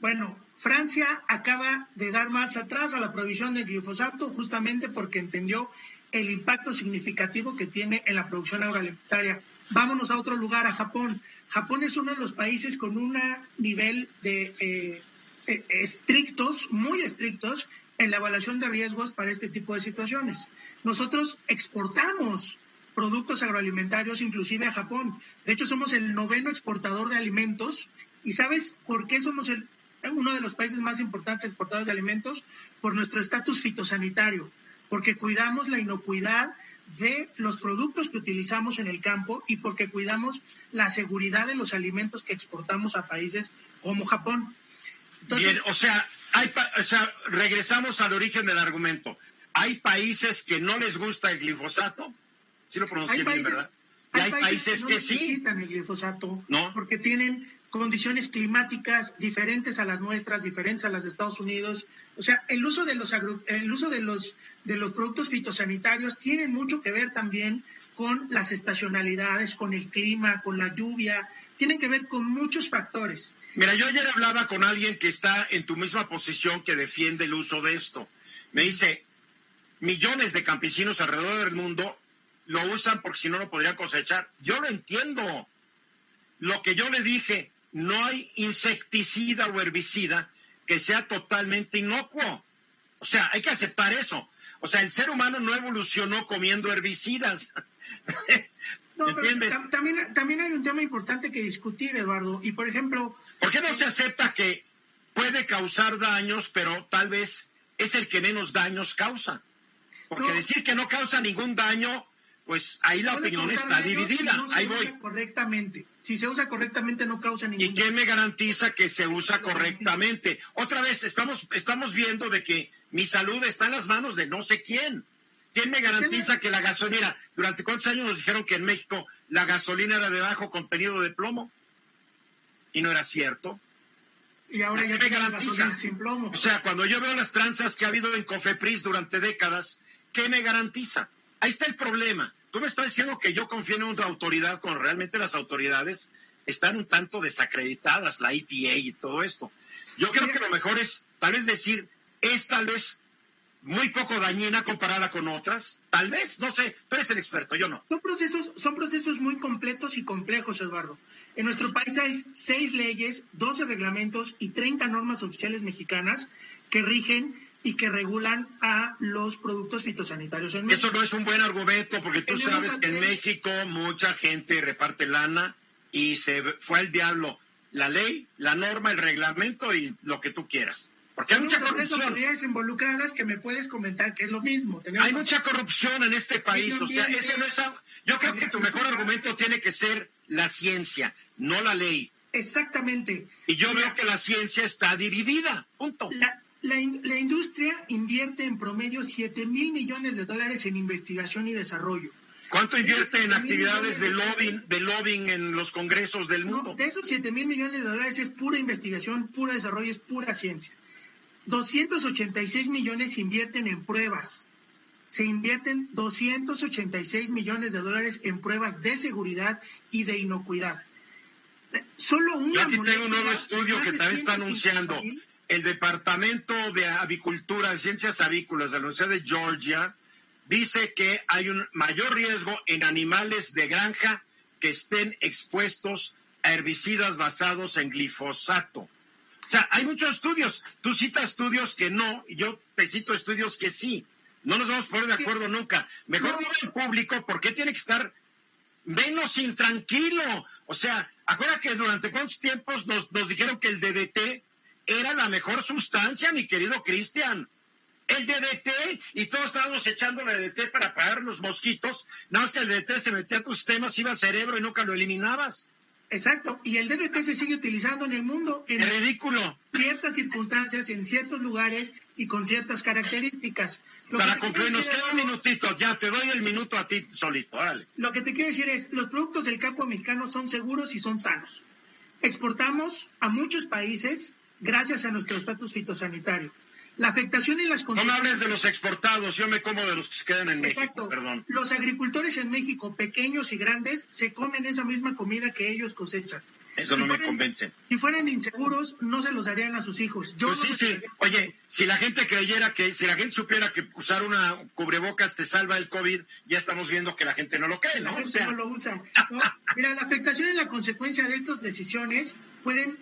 Bueno, Francia acaba de dar marcha atrás a la provisión del glifosato justamente porque entendió el impacto significativo que tiene en la producción agroalimentaria. Vámonos a otro lugar, a Japón. Japón es uno de los países con un nivel de eh, eh, estrictos, muy estrictos, en la evaluación de riesgos para este tipo de situaciones. Nosotros exportamos productos agroalimentarios inclusive a Japón. De hecho, somos el noveno exportador de alimentos. ¿Y sabes por qué somos el, uno de los países más importantes exportadores de alimentos? Por nuestro estatus fitosanitario, porque cuidamos la inocuidad de los productos que utilizamos en el campo y porque cuidamos la seguridad de los alimentos que exportamos a países como Japón. Bien, o sea, hay o sea, regresamos al origen del argumento. Hay países que no les gusta el glifosato. Sí lo pronuncié bien, ¿verdad? Y hay, países, que, no necesitan el glifosato ¿No? porque tienen condiciones climáticas diferentes a las nuestras, diferentes a las de Estados Unidos. O sea, el uso de los el uso de los de los productos fitosanitarios tiene mucho que ver también con las estacionalidades, con el clima, con la lluvia, tienen que ver con muchos factores. Mira, yo ayer hablaba con alguien que está en tu misma posición que defiende el uso de esto. Me dice, millones de campesinos alrededor del mundo lo usan porque si no, no podrían cosechar. Yo lo entiendo. Lo que yo le dije, no hay insecticida o herbicida que sea totalmente inocuo. O sea, hay que aceptar eso. O sea, el ser humano no evolucionó comiendo herbicidas. No, pero también, también hay un tema importante que discutir, Eduardo. Y, por ejemplo, ¿Por qué no se acepta que puede causar daños, pero tal vez es el que menos daños causa? Porque decir que no causa ningún daño, pues ahí la opinión está dividida. No ahí voy. correctamente. Si se usa correctamente no causa ningún ¿Y quién me garantiza que se usa correctamente? Otra vez estamos estamos viendo de que mi salud está en las manos de no sé quién. ¿Quién me garantiza que la gasolina, durante cuántos años nos dijeron que en México la gasolina era de bajo contenido de plomo? y no era cierto. Y ahora ya me garantiza sin plomo. O sea, cuando yo veo las tranzas que ha habido en Cofepris durante décadas, ¿qué me garantiza? Ahí está el problema. Tú me estás diciendo que yo confío en una autoridad cuando realmente las autoridades están un tanto desacreditadas, la EPA y todo esto. Yo creo que lo mejor es tal vez decir, es tal vez muy poco dañina comparada con otras, tal vez, no sé, tú eres el experto, yo no. Son procesos, son procesos muy completos y complejos, Eduardo. En nuestro país hay seis leyes, 12 reglamentos y 30 normas oficiales mexicanas que rigen y que regulan a los productos fitosanitarios en México. Eso no es un buen argumento porque tú sabes que en México mucha gente reparte lana y se fue al diablo la ley, la norma, el reglamento y lo que tú quieras. Porque hay mucha corrupción. autoridades involucradas que me puedes comentar que es lo mismo. hay mucha corrupción en este país. O sea, ese no es, yo creo que tu mejor argumento tiene que ser la ciencia, no la ley. Exactamente. Y yo veo que la ciencia está dividida. Punto. La, la, industria invierte en promedio 7 mil millones de dólares en investigación y desarrollo. ¿Cuánto invierte en actividades de lobbying, de lobbying en los congresos del mundo? de esos 7 mil millones de dólares es pura investigación, pura desarrollo, es pura ciencia. 286 millones se invierten en pruebas se invierten 286 millones de dólares en pruebas de seguridad y de inocuidad. Solo una. Yo aquí tengo un nuevo estudio que también está anunciando. El Departamento de Avicultura, de Ciencias Avícolas de la Universidad de Georgia, dice que hay un mayor riesgo en animales de granja que estén expuestos a herbicidas basados en glifosato. O sea, hay muchos estudios. Tú citas estudios que no, y yo te cito estudios que sí. No nos vamos a poner de acuerdo nunca. Mejor no. el público por qué tiene que estar menos intranquilo. O sea, acuérdate que durante cuántos tiempos nos, nos dijeron que el DDT era la mejor sustancia, mi querido Cristian. el DDT y todos estábamos echándole DDT para apagar los mosquitos, nada más que el DDT se metía a tus sistemas, iba al cerebro y nunca lo eliminabas. Exacto, y el DDT se sigue utilizando en el mundo en Es ridículo. ciertas circunstancias, en ciertos lugares y con ciertas características. Lo que Para te concluir, nos queda un minutito, ya te doy el minuto a ti solito, órale. Lo que te quiero decir es, los productos del campo mexicano son seguros y son sanos. Exportamos a muchos países gracias a nuestro estatus fitosanitario. La afectación y las No me hables de los exportados, yo me como de los que se quedan en México, Exacto. perdón. Los agricultores en México, pequeños y grandes, se comen esa misma comida que ellos cosechan. Eso Si no me fueran- convence. Si fueran inseguros, no se los darían a sus hijos. Yo Pues no sí, sí. daría. Oye, si la gente creyera que, si la gente supiera que usar una cubrebocas te salva el COVID, ya estamos viendo que la gente no lo cree, La ¿no? O gente sea, no lo usa. ¿no? Mira, la afectación y la consecuencia de estas decisiones pueden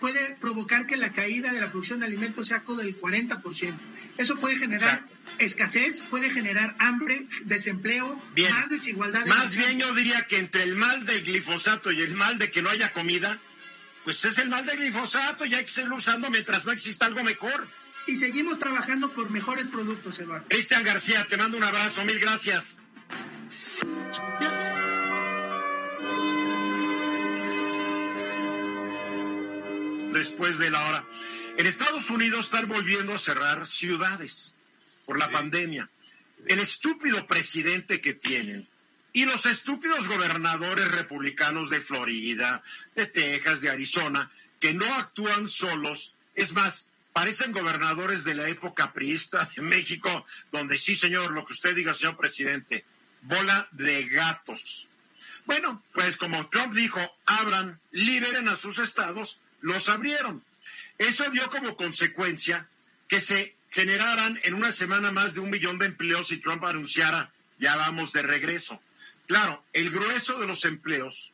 puede provocar que la caída de la producción de alimentos sea del 40%. Eso puede generar Exacto. escasez, puede generar hambre, desempleo, Bien. más desigualdad. más bien yo diría que entre el mal del glifosato y el mal de que no haya comida, pues es el mal del glifosato y hay que seguirlo usando mientras no exista algo mejor. Y seguimos trabajando por mejores productos, Eduardo. Cristian García, te mando un abrazo, mil gracias. Después de la hora. En Estados Unidos están volviendo a cerrar ciudades por la pandemia. El estúpido presidente que tienen y los estúpidos gobernadores republicanos de Florida, de Texas, de Arizona, que no actúan solos, es más, parecen gobernadores de la época priista de México, donde sí, señor, lo que usted diga, señor presidente, bola de gatos. Bueno, pues como Trump dijo, abran, liberen a sus estados, los abrieron. Eso dio como consecuencia que se generaran en una semana más de un millón de empleos y Trump anunciara, ya vamos de regreso. Claro, el grueso de los empleos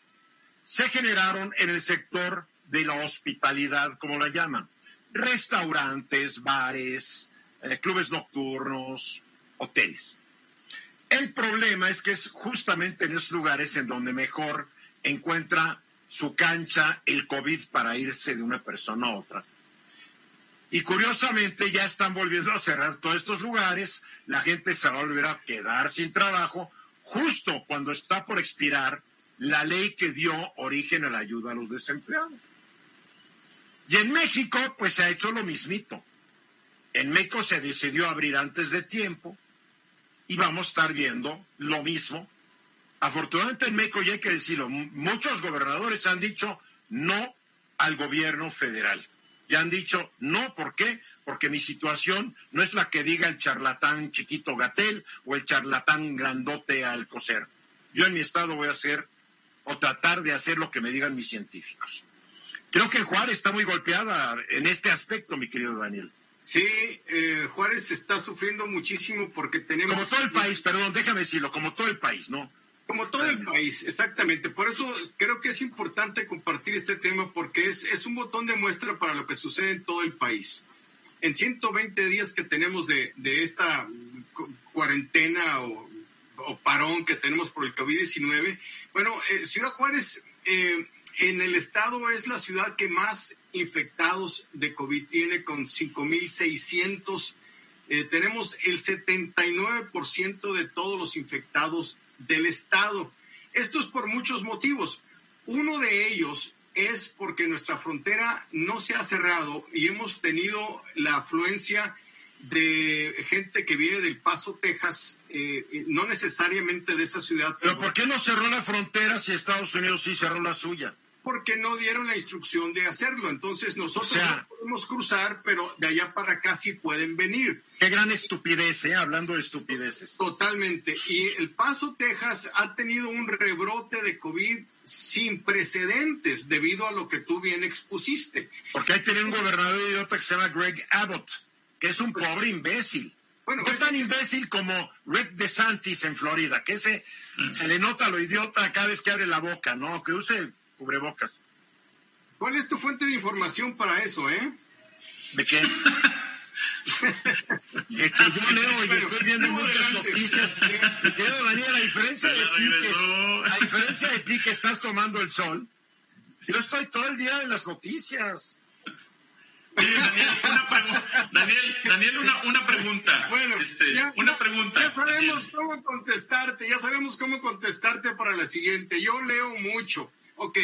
se generaron en el sector de la hospitalidad, como la llaman. Restaurantes, bares, eh, clubes nocturnos, hoteles. El problema es que es justamente en esos lugares en donde mejor encuentra su cancha el COVID para irse de una persona a otra. Y curiosamente ya están volviendo a cerrar todos estos lugares, la gente se va a volver a quedar sin trabajo justo cuando está por expirar la ley que dio origen a la ayuda a los desempleados. Y en México, pues se ha hecho lo mismito. En México se decidió abrir antes de tiempo y vamos a estar viendo lo mismo. Afortunadamente en México, y hay que decirlo, muchos gobernadores han dicho no al gobierno federal. Ya han dicho no, ¿por qué? Porque mi situación no es la que diga el charlatán chiquito Gatel o el charlatán grandote Alcocer. Yo en mi estado voy a hacer o tratar de hacer lo que me digan mis científicos. Creo que Juárez está muy golpeada en este aspecto, mi querido Daniel. Sí, eh, Juárez está sufriendo muchísimo porque tenemos... Como todo el país, perdón, déjame decirlo, como todo el país, ¿no? Como todo el país, exactamente. Por eso creo que es importante compartir este tema porque es, es un botón de muestra para lo que sucede en todo el país. En 120 días que tenemos de, de esta cu- cuarentena o, o parón que tenemos por el COVID-19, bueno, eh, Ciudad Juárez eh, en el estado es la ciudad que más infectados de COVID tiene con 5.600. Eh, tenemos el 79% de todos los infectados del Estado. Esto es por muchos motivos. Uno de ellos es porque nuestra frontera no se ha cerrado y hemos tenido la afluencia de gente que viene del Paso, Texas, eh, eh, no necesariamente de esa ciudad, Pero ¿por qué no cerró la frontera si Estados Unidos sí cerró la suya? Porque no dieron la instrucción de hacerlo. Entonces nosotros O sea- no podemos cruzar, pero de allá para acá sí pueden venir. Qué gran estupidez, ¿eh? Hablando de estupideces. Totalmente. Y El Paso, Texas, ha tenido un rebrote de COVID sin precedentes debido a lo que tú bien expusiste. Porque hay tiene un gobernador idiota que se llama Greg Abbott, que es un pobre imbécil. Bueno, no ese- tan imbécil como Rick DeSantis en Florida, que ese se le nota lo idiota cada vez que abre la boca, ¿no? Que use cubrebocas. ¿Cuál es tu fuente de información para eso, eh? ¿De qué? Yo leo y Bueno, estoy viendo muchas noticias. Querido Daniel, a diferencia de ti, que, a diferencia de ti que estás tomando el sol, yo estoy todo el día en las noticias. Oye, Daniel, una pregunta. Daniel, Daniel, una, una pregunta. Bueno, este, una pregunta. Ya sabemos cómo contestarte, ya sabemos cómo contestarte para la siguiente. Yo leo mucho. Ok,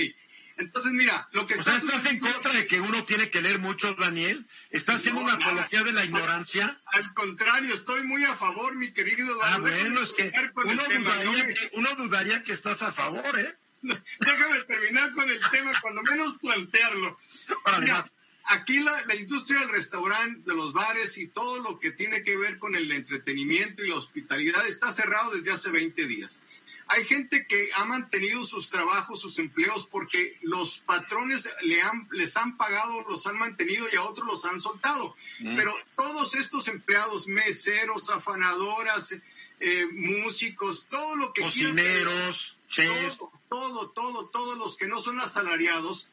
entonces, mira, lo que está ¿Estás en contra de que uno tiene que leer mucho, Daniel? ¿Estás haciendo una apología de la ignorancia? Al, contrario, estoy muy a favor, mi querido Ah, bueno, es que uno dudaría, que uno dudaría que estás a favor, ¿eh? Déjame terminar con el tema, cuando menos plantearlo. Mira, aquí la, la, industria del restaurante, de los bares y todo lo que tiene que ver con el entretenimiento y la hospitalidad está cerrado desde hace 20 días. Hay gente que ha mantenido sus trabajos, sus empleos, porque los patrones le han, les han pagado, los han mantenido y a otros los han soltado. Mm. Pero todos estos empleados, meseros, afanadoras, eh, músicos, todo lo que Cocineros, chefs. Todo, todo, todo, todos los que no son asalariados,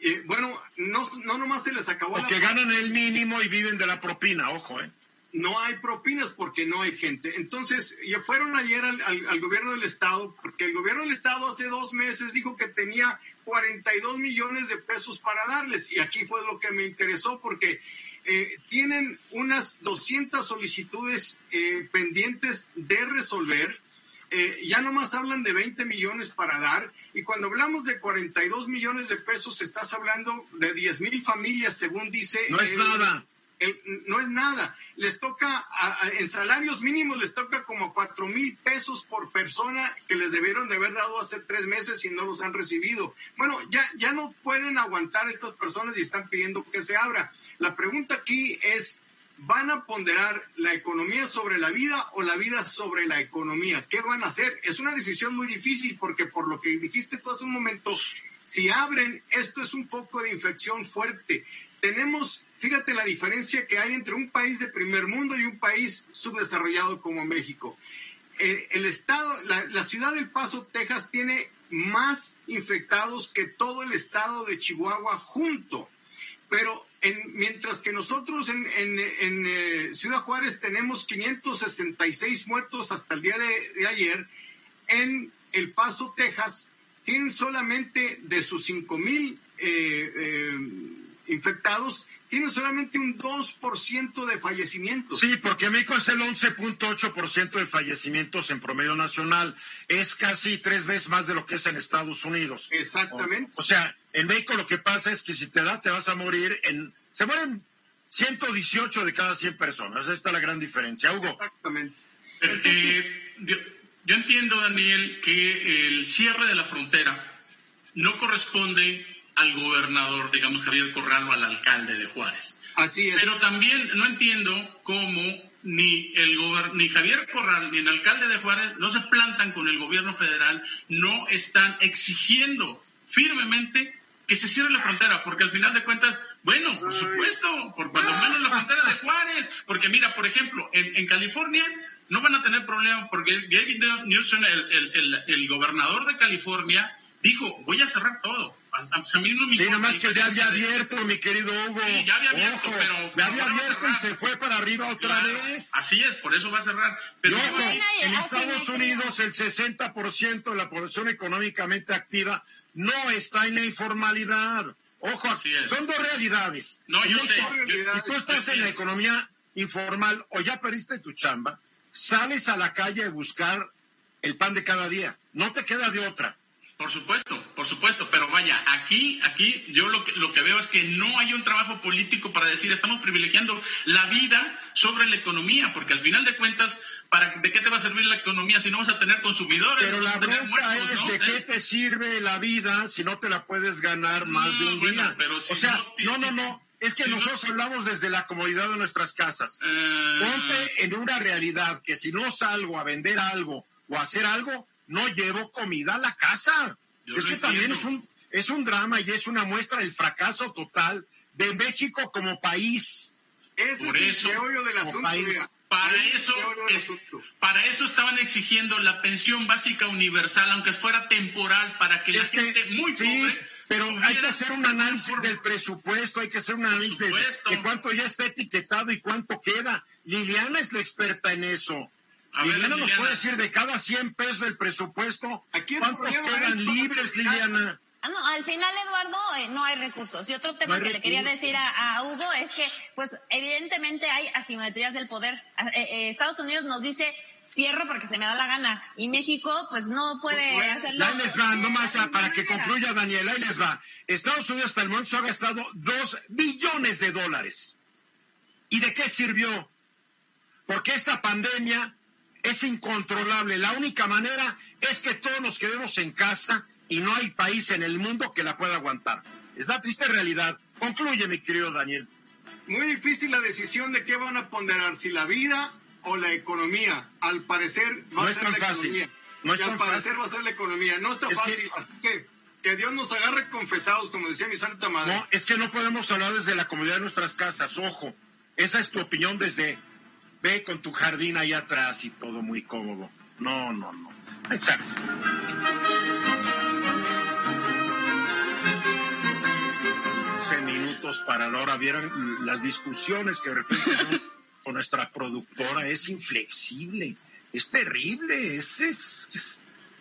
eh, bueno, no, no nomás se les acabó. O que ganan el mínimo y viven de la propina, ojo, ¿eh? No hay propinas porque no hay gente. Entonces, ya fueron ayer al, gobierno del Estado, porque el gobierno del Estado hace dos meses dijo que tenía 42 millones de pesos para darles. Y aquí fue lo que me interesó, porque eh, tienen unas 200 solicitudes eh, pendientes de resolver. Eh, ya nomás hablan de 20 millones para dar, y cuando hablamos de 42 millones de pesos, estás hablando de 10 mil familias, según dice. No es nada no es nada. Les toca, en salarios mínimos les toca como cuatro mil pesos por persona que les debieron de haber dado hace tres meses y no los han recibido. Bueno, ya, ya no pueden aguantar estas personas y están pidiendo que se abra. La pregunta aquí es, ¿van a ponderar la economía sobre la vida o la vida sobre la economía? ¿Qué van a hacer? Es una decisión muy difícil porque por lo que dijiste tú hace un momento, si abren, esto es un foco de infección fuerte. Tenemos Fíjate la diferencia que hay entre un país de primer mundo y un país subdesarrollado como México. Eh, el, estado, la, ciudad del Paso, Texas, tiene más infectados que todo el estado de Chihuahua junto. Pero mientras que nosotros en, eh, Ciudad Juárez tenemos 566 muertos hasta el día de, ayer, en El Paso, Texas, tienen solamente de sus 5 mil eh, infectados, tiene solamente un 2% de fallecimientos. Sí, porque México es el 11.8% de fallecimientos en promedio nacional. Es casi tres veces más de lo que es en Estados Unidos. Exactamente. O, sea, en México lo que pasa es que si te da, te vas a morir en... Se mueren 118 de cada 100 personas. Esta es la gran diferencia. Hugo. Exactamente. Eh, yo, yo entiendo, Daniel, que el cierre de la frontera no corresponde al gobernador, digamos Javier Corral o al alcalde de Juárez. Así es. Pero también no entiendo cómo ni el ni Javier Corral ni el alcalde de Juárez no se plantan con el gobierno federal, no están exigiendo firmemente que se cierre la frontera, porque al final de cuentas, bueno, por supuesto, por cuando menos la frontera de Juárez, porque mira, por ejemplo, en, California no van a tener problema, porque Gavin Newsom, el, el gobernador de California, dijo, voy a cerrar todo a, mí no me Sí, nomás que ya había abierto, mi querido Hugo. Sí, ya había abierto, pero, Ya había abierto y se fue para arriba otra vez. Así es, por eso va a cerrar. Pero ojo, en Estados Unidos el 60% de la población económicamente activa no está en la informalidad. Ojo, son dos realidades. No, yo sé. si tú estás en la economía informal o ya perdiste tu chamba, sales a la calle a buscar el pan de cada día. No te queda de otra. Por supuesto, por supuesto, pero vaya, aquí, aquí yo lo que, lo que veo es que no hay un trabajo político para decir estamos privilegiando la vida sobre la economía, porque al final de cuentas, ¿para, ¿de qué te va a servir la economía si no vas a tener consumidores? Pero la bronca es de qué ¿Eh? te sirve la vida si no te la puedes ganar más de un día. Pero si o sea, no, no, no, Es que nosotros hablamos desde la comodidad de nuestras casas. Eh, Ponte en una realidad que si no salgo a vender algo o a hacer algo, no llevo comida a la casa. es que también es un, es un drama y es una muestra del fracaso total de México como país. Ese Por es eso, el del asunto. Para eso, para eso estaban exigiendo la pensión básica universal, aunque fuera temporal, para que la gente muy pobre. Pero hay que hacer un análisis del presupuesto, hay que hacer un análisis de, de, cuánto ya está etiquetado y cuánto queda. Liliana es la experta en eso. Liliana nos puede decir de cada 100 pesos del presupuesto, ¿cuántos quedan libres, Liliana? Ah, no, al final, Eduardo, eh, no hay recursos. Y otro tema que le quería decir a, Hugo es que, pues, evidentemente hay asimetrías del poder. Eh, eh, Estados Unidos nos dice, cierro porque se me da la gana. Y México, pues, no puede hacerlo. Ahí les va, nomás para que concluya Daniela, ahí les va. Estados Unidos hasta el momento se ha gastado dos billones de dólares. ¿Y de qué sirvió? Porque esta pandemia es incontrolable. La única manera es que todos nos quedemos en casa y no hay país en el mundo que la pueda aguantar. Es la triste realidad. Concluye, mi querido Daniel. Muy difícil la decisión de qué van a ponderar, si la vida o la economía. Al parecer va a ser la economía. No es al parecer va a ser la economía. No está fácil. Así que que Dios nos agarre confesados, como decía mi santa madre. No, es que no podemos hablar desde la comunidad de nuestras casas. Ojo, esa es tu opinión desde ve con tu jardín ahí atrás y todo muy cómodo. No, no, no. Mensajes. 12 minutos para la hora. Vieron las discusiones que de con nuestra productora. Es inflexible. Es terrible. Es, es,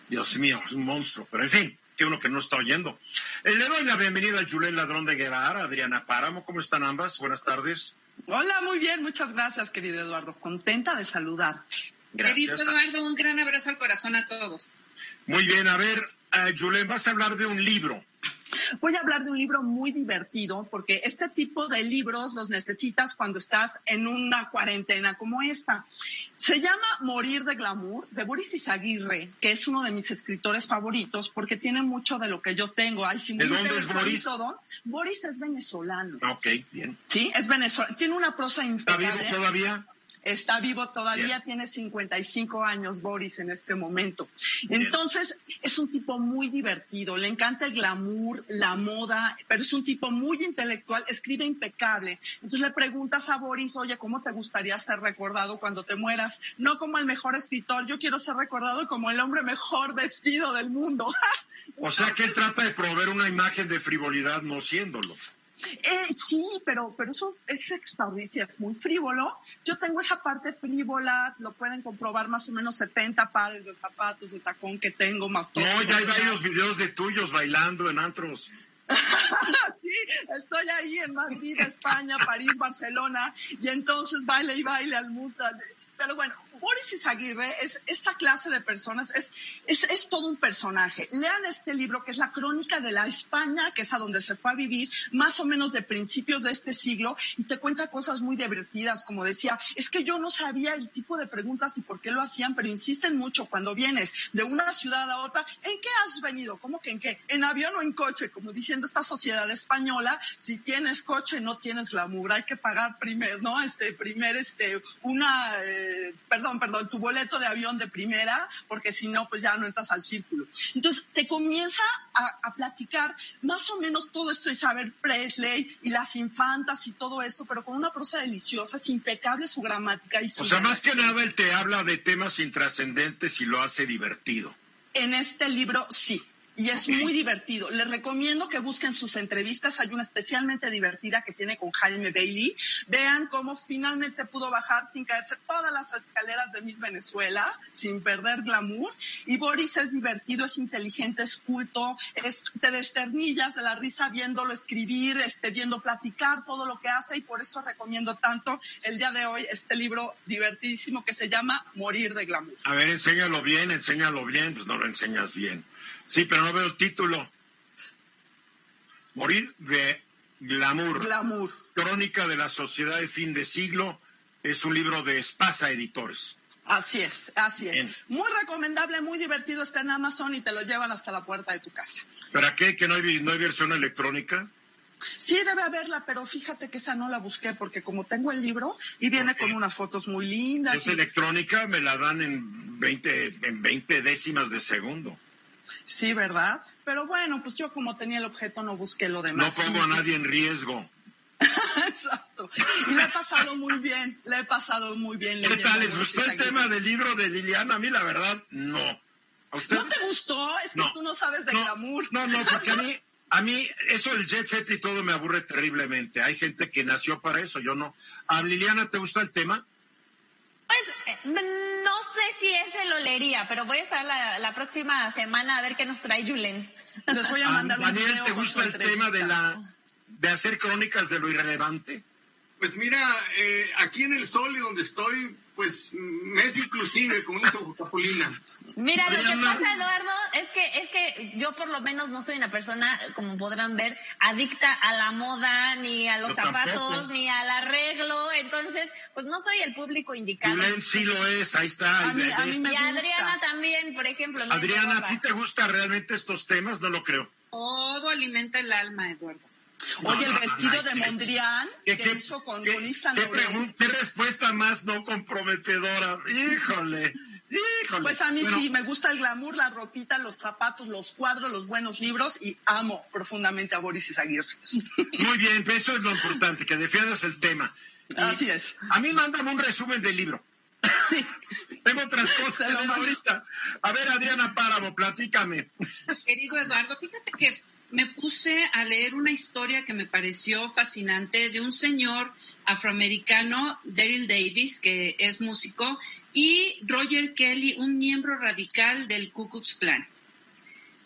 Dios mío, es un monstruo. Pero en fin, que uno que no está oyendo. Eh, le doy la bienvenida a Julen Ladrón de Guevara, Adriana Páramo. ¿Cómo están ambas? Buenas tardes. Hola, muy bien, muchas gracias, querido Eduardo. Contenta de saludar. Querido Eduardo, un gran abrazo al corazón a todos. Muy bien, a ver, uh, Julen, vas a hablar de un libro. Voy a hablar de un libro muy divertido porque este tipo de libros los necesitas cuando estás en una cuarentena como esta. Se llama Morir de Glamour de Boris Izaguirre, que es uno de mis escritores favoritos porque tiene mucho de lo que yo tengo. ¿De dónde es Boris? Todo. Boris es venezolano. Ok, bien. Sí, es venezolano. Tiene una prosa impecable. ¿Está vivo todavía? Está vivo todavía, tiene 55 años Boris en este momento. Entonces, es un tipo muy divertido, le encanta el glamour, la moda, pero es un tipo muy intelectual, escribe impecable. Entonces le preguntas a Boris, oye, ¿cómo te gustaría ser recordado cuando te mueras? No como el mejor escritor, yo quiero ser recordado como el hombre mejor vestido del mundo. o sea que él trata de proveer una imagen de frivolidad no siéndolo. Eh, sí, pero, pero eso es extraordinario, es muy frívolo. Yo tengo esa parte frívola, lo pueden comprobar más o menos 70 pares de zapatos de tacón que tengo, más todo. No, ya hay varios videos de tuyos bailando en antros. sí, estoy ahí en Madrid, España, París, Barcelona, y entonces baile y baile al mundo. Pero bueno, Boris Izaguirre es esta clase de personas, es, es, es, todo un personaje. Lean este libro que es la crónica de la España, que es a donde se fue a vivir, más o menos de principios de este siglo, y te cuenta cosas muy divertidas, como decía, es que yo no sabía el tipo de preguntas y por qué lo hacían, pero insisten mucho cuando vienes de una ciudad a otra, ¿en qué has venido? ¿Cómo que en qué? ¿En avión o en coche? Como diciendo esta sociedad española, si tienes coche no tienes glamour, hay que pagar primero, ¿no? Este, primer, este, una, eh, perdón, perdón, tu boleto de avión de primera, porque si no, pues ya no entras al círculo. Entonces, te comienza a, platicar más o menos todo esto de saber Presley y las infantas y todo esto, pero con una prosa deliciosa, es impecable su gramática y su... O sea, más que nada él te habla de temas intrascendentes y lo hace divertido. En este libro, sí y es muy divertido. Les recomiendo que busquen sus entrevistas. Hay una especialmente divertida que tiene con Jaime Bailey. Vean cómo finalmente pudo bajar sin caerse todas las escaleras de Miss Venezuela, sin perder glamour. Y Boris es divertido, es inteligente, es culto, es, te desternillas de la risa viéndolo escribir, este, viendo platicar todo lo que hace y por eso recomiendo tanto el día de hoy este libro divertidísimo que se llama Morir de glamour. A ver, enséñalo bien, enséñalo bien, pues no lo enseñas bien. Sí, pero no veo el título. Morir de glamour. Glamour. Crónica de la sociedad de fin de siglo. Es un libro de Espasa Editores. Así es, así es. Muy recomendable, muy divertido. Está en Amazon y te lo llevan hasta la puerta de tu casa. ¿Para qué? ¿Que no hay, no hay versión electrónica? Sí, debe haberla, pero fíjate que esa no la busqué porque como tengo el libro y viene con unas fotos muy lindas. Es electrónica, me la dan en 20, en 20 décimas de segundo. Sí, ¿verdad? Pero bueno, pues yo como tenía el objeto no busqué lo demás. No pongo a nadie en riesgo. Exacto. Y le he pasado muy bien, le he pasado muy bien. ¿Qué tal? ¿Les gustó el tema del libro de Liliana? A mí la verdad, no. ¿No te gustó? Es que tú no sabes de glamour. No, no, porque a mí, a mí eso del jet set y todo me aburre terriblemente. Hay gente que nació para eso, yo no. ¿A Liliana te gustó el tema? Pues, eh, no sé si ese lo leería, pero voy a estar la, la próxima semana a ver qué nos trae Julen. Les voy a mandar un Daniel, video ¿te gusta el tema de la de hacer crónicas de lo irrelevante? Pues mira, eh, aquí en el sol y donde estoy, pues me es inclusive, como dice Capulina. Mira, lo que pasa, Eduardo, es que, es que yo por lo menos no soy una persona, como podrán ver, adicta a la moda, ni a los Yo zapatos, tampoco. ni al arreglo. Entonces, pues no soy el público indicado. Julen sí lo es, ahí está. A mí- a mí me Y gusta. Adriana también, por ejemplo. Adriana, ¿a ti te gustan realmente estos temas? No lo creo. Todo alimenta el alma, Eduardo. Oye, el vestido de Mondrian ¿Qué, que qué- hizo con, qué- con respuesta más no comprometedora? Híjole, híjole. Pues a mí Bueno, sí, me gusta el glamour, la ropita, los zapatos, los cuadros, los buenos libros y amo profundamente a Boris Izaguirre. Muy bien, pues eso es lo importante, que defiendas el tema. Y Así es. A mí mándame un resumen del libro. Sí. Tengo otras cosas ahorita. A ver, Adriana Páramo, platícame. Querido Eduardo, fíjate que me puse a leer una historia que me pareció fascinante de un señor afroamericano, Daryl Davis, que es músico, y Roger Kelly, un miembro radical del Ku Klux Klan.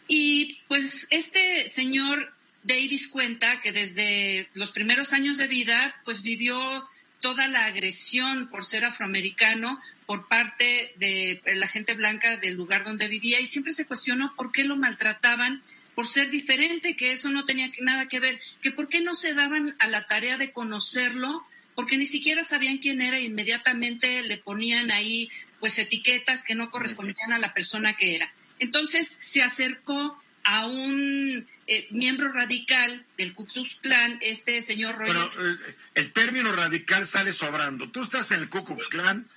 Y pues este señor Davis cuenta que desde los primeros años de vida, pues vivió toda la agresión por ser afroamericano por parte de la gente blanca del lugar donde vivía y siempre se cuestionó por qué lo maltrataban por ser diferente, que eso no tenía que- nada que ver, que por qué no se daban a la tarea de conocerlo, porque ni siquiera sabían quién era e inmediatamente le ponían ahí pues etiquetas que no correspondían a la persona que era. Entonces se acercó a un eh, miembro radical del Ku Klux Klan, este señor Roger. Bueno, el término radical sale sobrando. Tú estás en el Ku Klux Klan,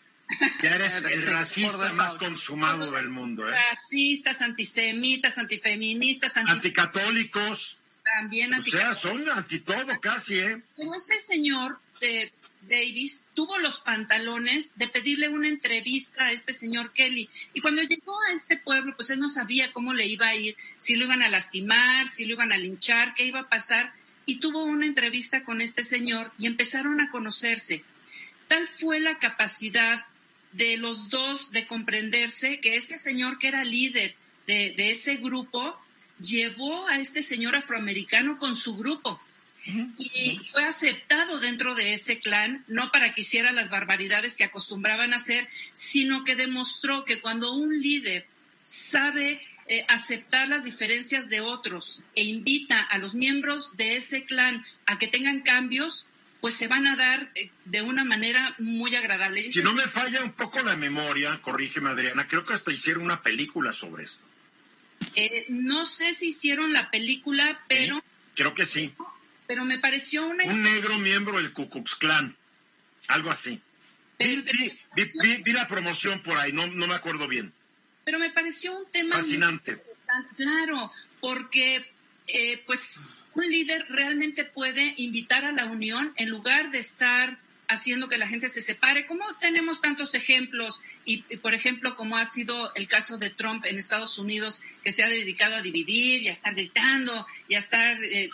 ya eres el racista más consumado del mundo, ¿eh? racistas, antisemitas, antifeministas, anti- Anticatólicos, también o anticatólicos. sea, son anti todo casi, ¿eh? Pero este señor de Davis tuvo los pantalones de pedirle una entrevista a este señor Kelly. Y cuando llegó a este pueblo, pues él no sabía cómo le iba a ir, si lo iban a lastimar, si lo iban a linchar, qué iba a pasar. Y tuvo una entrevista con este señor y empezaron a conocerse. Tal fue la capacidad de los dos de comprenderse que este señor que era líder de, de ese grupo llevó a este señor afroamericano con su grupo. Y fue aceptado dentro de ese clan, no para que hiciera las barbaridades que acostumbraban a hacer, sino que demostró que cuando un líder sabe eh, aceptar las diferencias de otros e invita a los miembros de ese clan a que tengan cambios, pues se van a dar eh, de una manera muy agradable. Si no me falla un poco la memoria, corrígeme Adriana, creo que hasta hicieron una película sobre esto. Eh, no sé si hicieron la película, pero, ¿Sí? Creo que sí. pero me pareció una Un negro miembro del Ku Klux Klan, algo así. Vi, Pero- vi- vi- vi- vi la promoción por ahí, no, no me acuerdo bien. pero me pareció un tema muy Fascinante. interesante, claro, porque eh, pues un líder realmente puede invitar a la unión en lugar de estar haciendo que la gente se separe. Como tenemos tantos ejemplos y, y, por ejemplo, como ha sido el caso de Trump en Estados Unidos, que se ha dedicado a dividir y a estar gritando y a estar eh,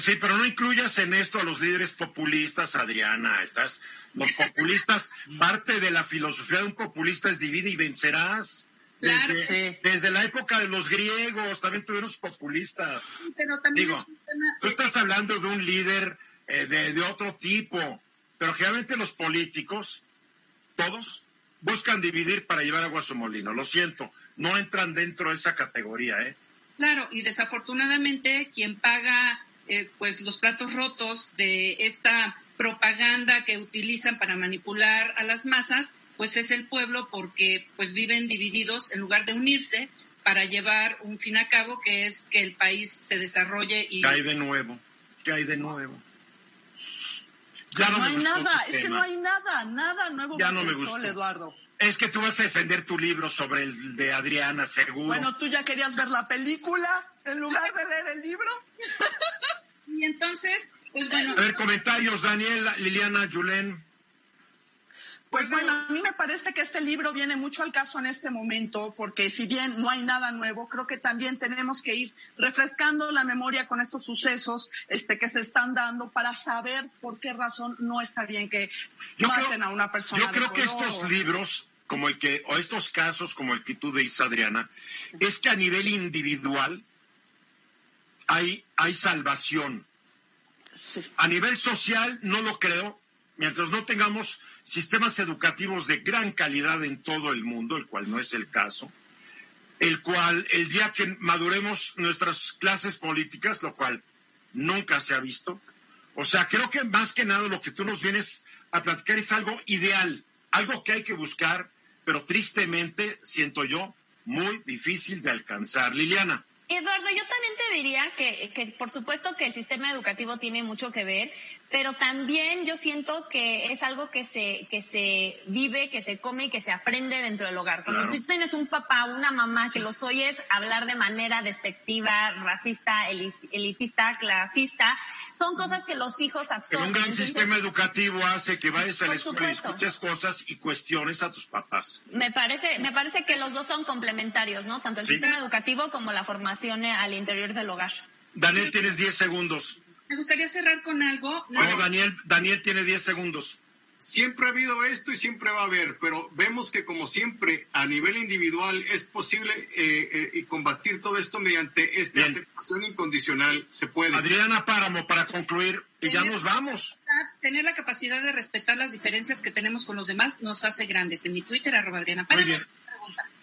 Sí, pero no incluyas en esto a los líderes populistas, Adriana. Estás, los populistas, parte de la filosofía de un populista es divide y vencerás. Claro, Desde, sí. desde la época de los griegos también tuvieron populistas. pero también Digo, es un tema Tú eh, estás hablando de un líder eh, de, de otro tipo, pero generalmente los políticos, todos, buscan dividir para llevar agua a su molino. Lo siento, no entran dentro de esa categoría, ¿eh? Claro, y desafortunadamente quien paga eh, pues los platos rotos de esta propaganda que utilizan para manipular a las masas, pues es el pueblo porque pues viven divididos en lugar de unirse para llevar un fin a cabo que es que el país se desarrolle y ¿Qué hay de nuevo? ¿Qué hay de nuevo? Ya no, me hay gustó nada, es que no hay nada, nada nuevo Ya no me el sol, gustó. Eduardo. Es que tú vas a defender tu libro sobre el de Adriana, seguro. Bueno, tú ya querías ver la película en lugar de leer el libro. y entonces pues bueno A ver, comentarios, Daniel, Liliana, Julen. Pues bueno, a mí me parece que este libro viene mucho al caso en este momento, porque si bien no hay nada nuevo, creo que también tenemos que ir refrescando la memoria con estos sucesos este, que se están dando para saber por qué razón no está bien que Yo maten creo- a una persona. Yo de creo que estos libros como el que, o estos casos como el que tú dices, Adriana, es que a nivel individual hay, hay salvación. A nivel social no lo creo, mientras no tengamos sistemas educativos de gran calidad en todo el mundo, el cual no es el caso, el cual el día que maduremos nuestras clases políticas, lo cual nunca se ha visto, o sea, creo que más que nada lo que tú nos vienes a platicar es algo ideal, algo que hay que buscar, pero tristemente, siento yo, muy difícil de alcanzar. Liliana. Eduardo, yo también te diría que, que, por supuesto que el sistema educativo tiene mucho que ver, pero también yo siento que es algo que se, que se vive, que se come y que se aprende dentro del hogar. Cuando tú tienes un papá, una mamá que los oyes hablar de manera despectiva, racista, elitista, clasista, son cosas que los hijos absorben. un gran sistema educativo hace que vayas a la escuela y escuches cosas y cuestiones a tus papás. Me parece, me parece que los dos son complementarios, ¿no? Tanto el sistema educativo como la formación al interior del hogar. Daniel, tienes 10 segundos. Me gustaría cerrar con algo. No, Daniel, Daniel tiene 10 segundos. Siempre ha habido esto y siempre va a haber, pero vemos que como siempre a nivel individual es posible eh, eh, combatir todo esto mediante esta aceptación incondicional. Se puede. Adriana Páramo, para concluir, y ya nos vamos. Tener la capacidad de respetar las diferencias que tenemos con los demás nos hace grandes. En mi Twitter, arroba Adriana Páramo. Muy bien.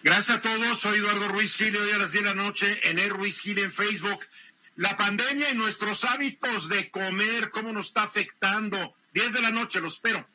Gracias a todos. Soy Eduardo Ruiz Gil hoy a las 10 de la noche en el Ruiz Gil en Facebook la pandemia y nuestros hábitos de comer, cómo nos está afectando. 10 de la noche, lo espero.